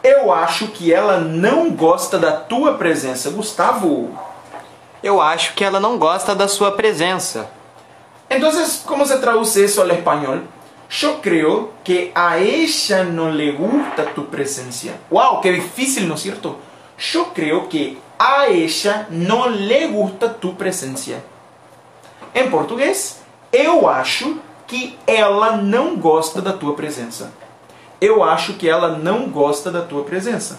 Eu acho que ela não gosta da tua presença. Gustavo. Eu acho que ela não gosta da sua presença. Entonces, ¿cómo se traduce eso al español? Yo creo que a ella no le gusta tu presencia. ¡Wow! ¡Qué difícil, ¿no es cierto? Yo creo que a ella no le gusta tu presencia. Em português, eu acho que ela não gosta da tua presença. Eu acho que ela não gosta da tua presença.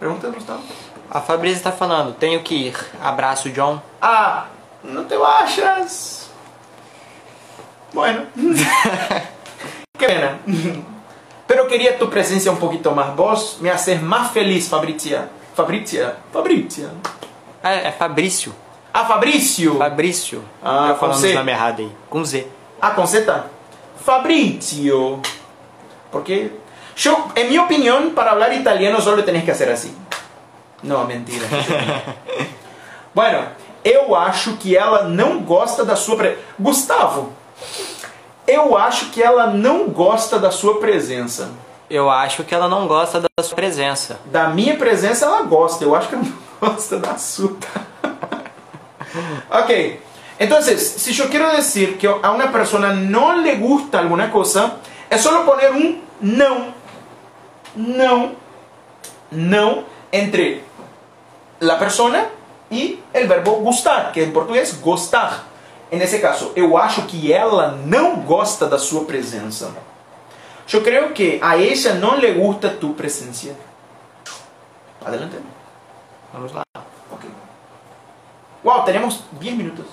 Pergunta, Gustavo. A Fabrícia tá falando, tenho que ir. Abraço, John. Ah, no te vayas. Bueno. Qué pena. Pero quería tu presencia un poquito más. Vos me haces más feliz, Fabricia. Fabricia. Fabricia. Ah, é Fabrício. Ah, Fabrício. Fabrício. Ah, Eu falando com C. o nome errado aí. Com Z. Ah, con Z. Fabrizio. Porque yo, en mi opinión, para hablar italiano solo tenés que hacer así. No, mentira. bueno, eu acho que ela não gosta da sua pre... Gustavo, eu acho que ela não gosta da sua presença. Eu acho que ela não gosta da sua presença. Da minha presença ela gosta, eu acho que ela não gosta da sua. ok, entonces, si yo quiero decir que a una persona no le gusta alguna cosa, es solo poner un não, não, não entre la persona y el verbo gustar, que en portugués gostar. En ese caso, eu acho que ela não gosta da sua presença. Eu creio que a ella não le gusta tu presencia. Adelante. Vamos lá. Ok. Uau, teremos 10 minutos.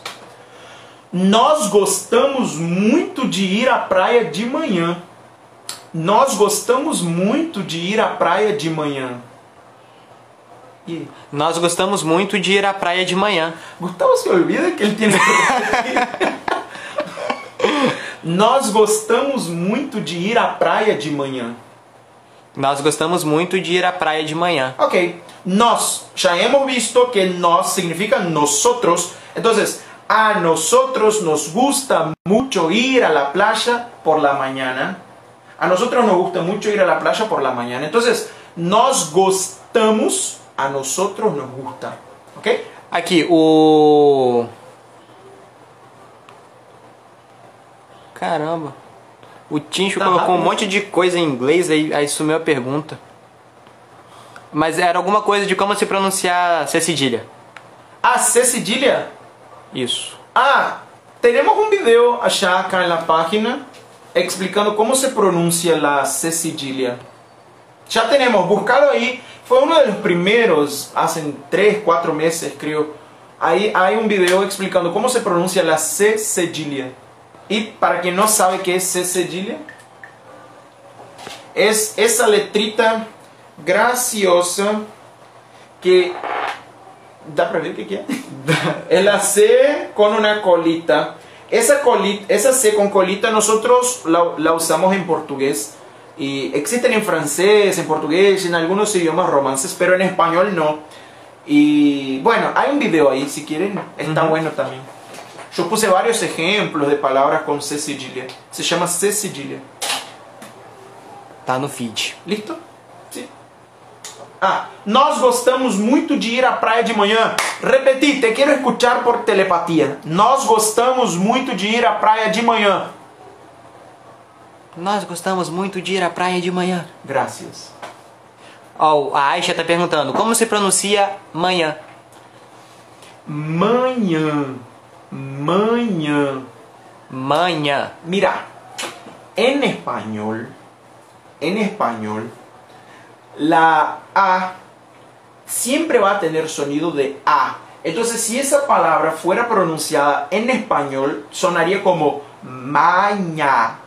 Nós gostamos muito de ir à praia de manhã. Nós gostamos muito de ir à praia de manhã. E? Nós gostamos muito de ir à praia de manhã. Gustavo se olvida que ele tem. Nós gostamos muito de ir à praia de manhã. Nós gostamos muito de ir à praia de manhã. Ok, nós, já hemos visto que nós significa nosotros. Entonces, a nosotros nos gusta mucho ir a la playa por la mañana. A nosotros nos gusta mucho ir a la playa por la mañana. Entonces, nós gostamos, a nosotros nos gusta. Ok? Aqui, o. Caramba. O Tincho Tá colocou um rápido. monte de coisa em inglês, aí, aí sumiu a pergunta. Mas era alguma coisa de como se pronunciar C cedilha. A C cedilha. Isso. Ah, tenemos un video allá acá en la página explicando cómo se pronuncia la C cedilha. Ya tenemos, buscado ahí. Fue uno de los primeros, hace 3, 4 meses creo. Ahí hay un video explicando cómo se pronuncia la C cedilha. Y para quien no sabe qué es C cedilha, es esa letrita graciosa que ¿Da para ver? Es la C con una colita. Esa, colita, esa C con colita nosotros la, la usamos en portugués. Y existen en francés, en portugués, en algunos idiomas romances, pero en español no. Y bueno, hay un video ahí, si quieren, está Ujú. bueno también. Yo puse varios ejemplos de palabras con C cedilha. Se llama C cedilha. Tá no feed. Listo? Ah, nós gostamos muito de ir à praia de manhã. Repeti, te quero escuchar por telepatia. Nós gostamos muito de ir à praia de manhã. Nós gostamos muito de ir à praia de manhã. Graças. Ó, a Aisha tá perguntando, como se pronuncia manhã? Manhã. Manhã. Manhã. Mira, en español, en español, la A siempre va a tener sonido de A. Entonces, si esa palabra fuera pronunciada en español, sonaría como maña,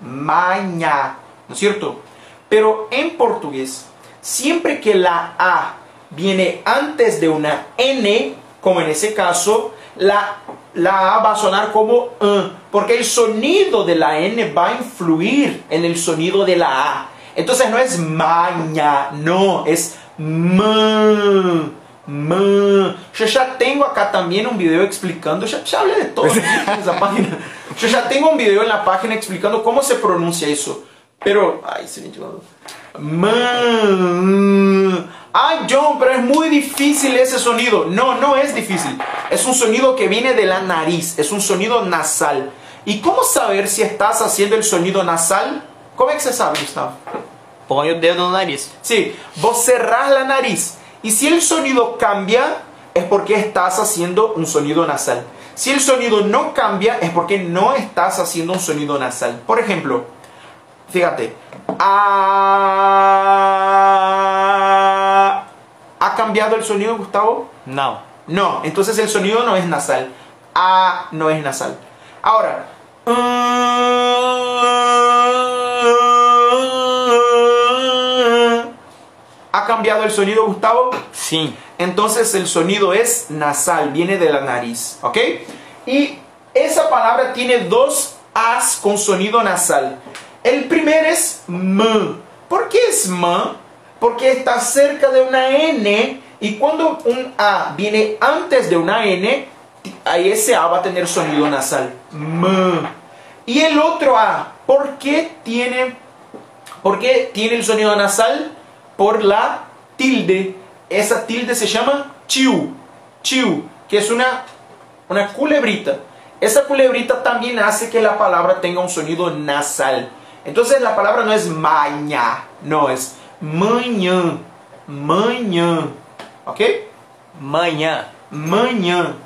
maña, ¿no es cierto? Pero en portugués, siempre que la A viene antes de una N, como en ese caso, la, la A va a sonar como E, porque el sonido de la N va a influir en el sonido de la A. Entonces no es maña, no, es ma, ma. Yo ya tengo acá también un video explicando, ya, ya hablé de todo en esa página. Yo ya tengo un video en la página explicando cómo se pronuncia eso. Pero, ay, se me Ma. Ay, John, pero es muy difícil ese sonido. No, no es difícil. Es un sonido que viene de la nariz, es un sonido nasal. ¿Y cómo saber si estás haciendo el sonido nasal? ¿Cómo es que se sabe, Gustavo? Põe o dedo no nariz. Sí, vos cerrás la nariz y si el sonido cambia es porque estás haciendo un sonido nasal. Si el sonido no cambia es porque no estás haciendo un sonido nasal. Por ejemplo, fíjate, ah, ¿ha cambiado el sonido, Gustavo? Não. No, entonces el sonido no es nasal. A no es nasal. Ahora. ¿Ha cambiado el sonido, Gustavo? Sim. Entonces el sonido es nasal, viene de la nariz, ¿ok? Y esa palabra tiene dos as con sonido nasal. El primer es m. ¿Por qué es m? Porque está cerca de una n y cuando un a viene antes de una n, ahí ese a va a tener sonido nasal. M. Y el otro a, ¿por qué tiene, por qué tiene el sonido nasal? Por la tilde. Esa tilde se llama chiu, chiu, que es una, una culebrita. Esa culebrita también hace que la palabra tenga un sonido nasal. Entonces la palabra no es maña, no, es mañana, mañana. ¿Ok? Manhã. Mañana.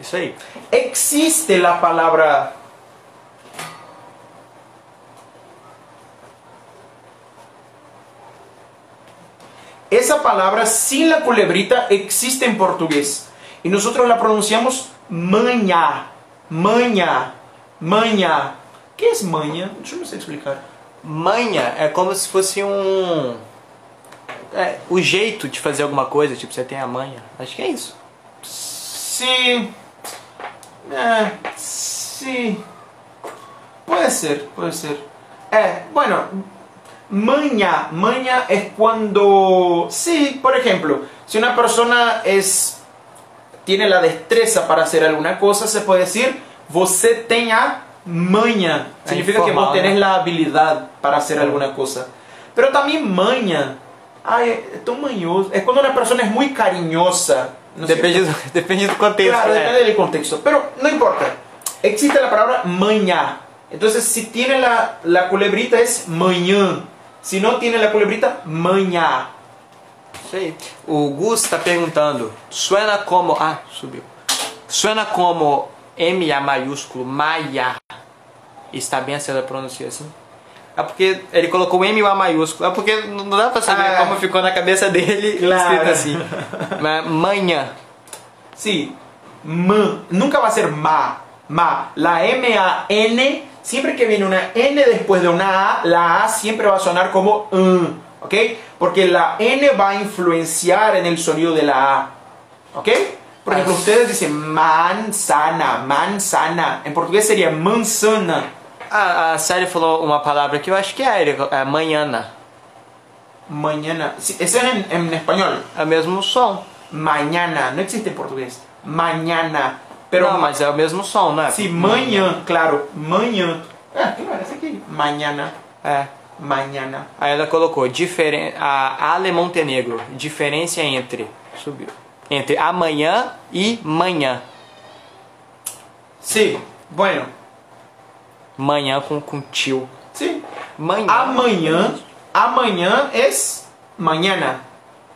Isso aí. Existe la palabra Esa palabra sin la culebrita existe en portugués y nosotros la pronunciamos manhã, manhã, manhã. ¿Qué es manhã? Yo no sé explicar. Manha é como se fosse um. É, o jeito de fazer alguma coisa, tipo, você tem a manha. Acho que é isso. Sí. Eh, sí. Puede ser, puede ser. Eh, bueno, maña. Maña es cuando... Sí, por ejemplo, si una persona es... Tiene la destreza para hacer alguna cosa, se puede decir, você tem a manha. É Significa que vos tenés né? la habilidad para hacer alguna cosa. Pero también maña. Ay, es tão manhoso. Es cuando una persona es muy cariñosa. ¿no es Depende do contexto. Claro, né? depende del contexto. Pero no importa. Existe la palabra mañana. Entonces, si tiene la, la culebrita es mañana. Si no tiene la culebrita, mañana. Isso aí. O Gus está perguntando, suena como. Ah, subiu. Suena como M-A maiúsculo, Maia. Está bem se ela pronuncia assim? É porque ele colocou M e A maiúsculo. É porque não dá pra saber Ah. como ficou na cabeça dele Claro. escrito assim. Mas manhã. Sí, m. Nunca va a ser ma. Ma. La M-A-N. Siempre que viene una N después de una A, la A siempre va a sonar como N. ¿Ok? Porque la N va a influenciar en el sonido de la A. ¿Ok? Por ejemplo, ustedes dicen manzana, manzana. En portugués sería manzana. A, a Sally falou uma palavra que eu acho que é é manhana. Mañana. Sí, ese es en, en español. É o mesmo som. Mañana. No existe en portugués. Mañana. Pero não, mas é o mesmo som, né? Sí, mañana, claro. Mañana. Ah, claro, ese aquí. Mañana. É. mañana. Aí ela colocou diferen... a Ale Montenegro, diferença entre subiu entre amanhã e manhã. Sí, bueno, Manhã com com tio. sí. Manhã. Amanhã, amanhã es mañana.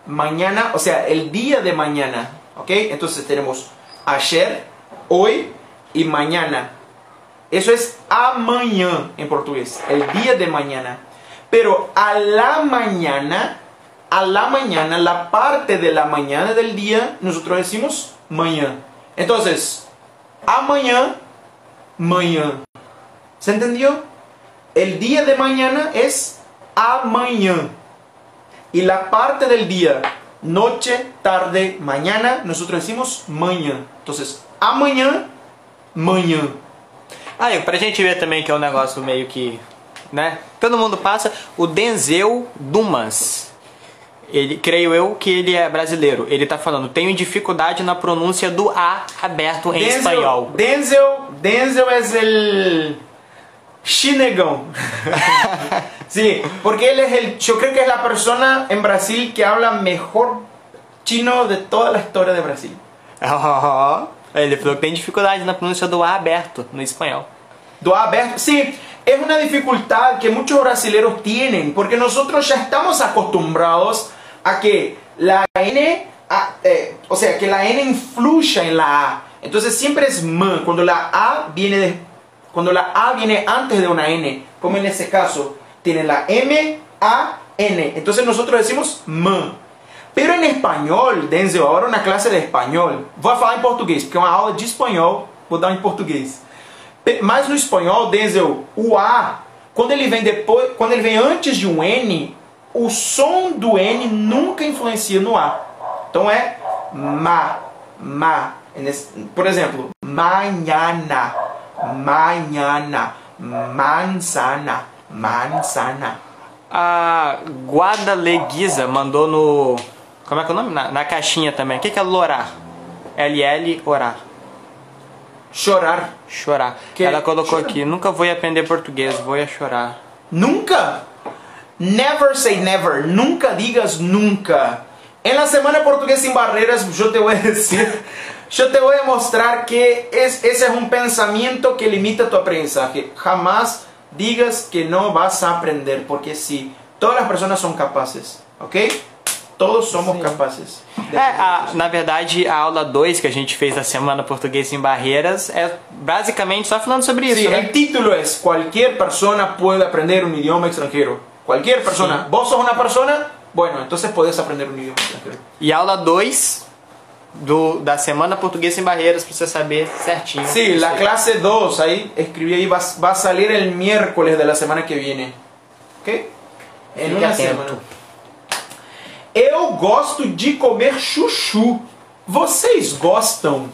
Mañana, o sea, el día de mañana. ¿Ok? Entonces tenemos ayer, hoy y mañana. Eso es amanhã en portugués, el día de mañana. Pero a la mañana, a la mañana, la parte de la mañana del día, nosotros decimos mañana. Entonces, amanhã, mañana. ¿Se entendió? El día de mañana es amanhã. Y la parte del día, noche, tarde, mañana, nosotros decimos manhã. Entonces, amanhã, manhã. Aí, pra gente ver também que é um negócio meio que, né? Todo mundo passa. O Denzel Dumas. Ele, creio eu que ele é brasileiro. Ele tá falando, tenho dificuldade na pronúncia do A aberto em espanhol. Denzel, Denzel es el chinegão. sí, porque él es el, yo creo que es la persona en Brasil que habla mejor chino de toda la historia de Brasil. Ele falou que tem dificuldade na pronúncia do A aberto no espanhol. Do A aberto. Sí, es una dificultad que muchos brasileños tienen, porque nosotros ya estamos acostumbrados a que la N, eh, o sea, que la N influya en la A. Entonces siempre es M, cuando la A viene cuando la A viene antes de una N, como en ese caso, tiene la M, A, N. Entonces nosotros decimos M. Pero en español, Denzel, ahora una clase de español. Vou falar em português, porque é uma aula de espanhol, vou dar em português. Mas no espanhol, Denzel, o A, quando ele vem depois, quando ele vem antes de um N, o som do N nunca influencia no A. Então é ma, ma. Por exemplo, mañana, mañana, manzana, manzana. A Guadaleguiza mandou no. Como é que é o nome? Na, na caixinha também. O que, que é lorar? LL orar. Chorar. Chorar. Que- Ela colocou chora. aqui, nunca vou aprender português, vou a chorar. Nunca. Never say never. Nunca digas nunca. En la semana portugués sin barreras, yo te voy a decir, yo te voy a mostrar que es, ese es un pensamiento que limita tu aprendizaje. Jamás digas que no vas a aprender, porque sí, todas las personas son capaces, ¿ok? Todos somos capaces. de É, a- na verdade, a aula 2 que a gente fez da semana português sem barreiras é basicamente só falando sobre isso, Sí, né? el título es Cualquier persona puede aprender un idioma extranjero. Cualquier persona. ¿Vos sos una persona? Bueno, entonces podés aprender un idioma extranjero. E a aula 2 do, da semana português sem barreiras, pra você saber certinho. Sí, la clase 2, ahí escribí ahí, va, va a salir el miércoles de la semana que viene. ¿Ok? En Fique una atento. semana. Eu gosto de comer chuchu. Vocês gostam?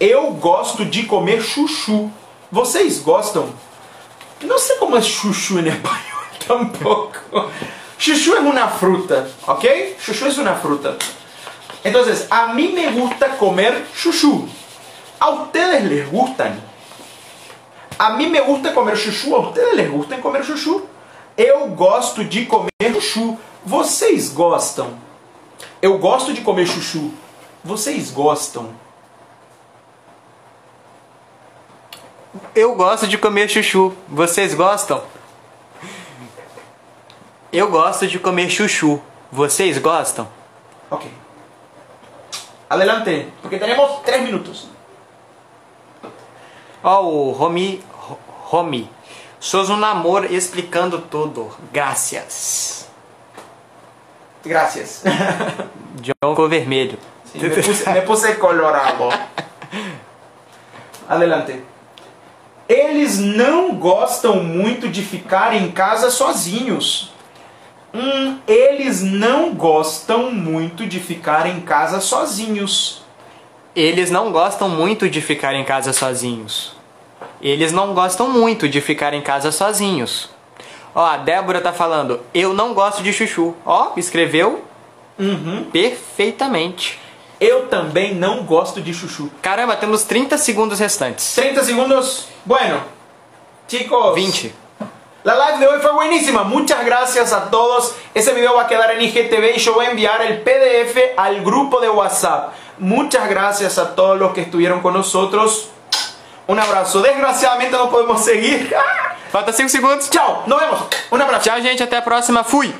Eu gosto de comer chuchu. Vocês gostam? No sé cómo es chuchu en español tampoco. Chuchu es una fruta, ¿ok? Chuchu es una fruta. Entonces, a mí me gusta comer chuchu. ¿A ustedes les gustan? A mim me gusta comer chuchu. A ustedes les gusta comer chuchu? Eu gosto de comer chuchu. Vocês gostam? Eu gosto de comer chuchu. Vocês gostam? Eu gosto de comer chuchu. Vocês gostam? Eu gosto de comer chuchu. Vocês gostam? Ok. Adelante, porque tenemos tres minutos. Ó, o Romi. Ro- Romi. Sos um namoro explicando tudo. Graças. Gracias. John ficou vermelho. Sí, me, puse, me puse colorado. Adelante. Eles não gostam muito de ficar em casa sozinhos. Hum, eles não gostam muito de ficar em casa sozinhos. Eles não gostam muito de ficar em casa sozinhos. Eles não gostam muito de ficar em casa sozinhos. Ó, a Débora tá falando, eu não gosto de chuchu. Ó, escreveu Uhum. perfeitamente. Eu também não gosto de chuchu. Caramba, temos 30 segundos restantes. 30 segundos. Bueno, chicos. 20. La live de hoy fue buenísima. Muchas gracias a todos. Ese video va a quedar en IGTV y yo voy a enviar el PDF al grupo de WhatsApp. Muchas gracias a todos los que estuvieron con nosotros. Un abraço. Desgraciadamente não podemos seguir. Falta 5 segundos. Tchau. Nos vemos. Um abraço. Tchau, gente. Até a próxima. Fui.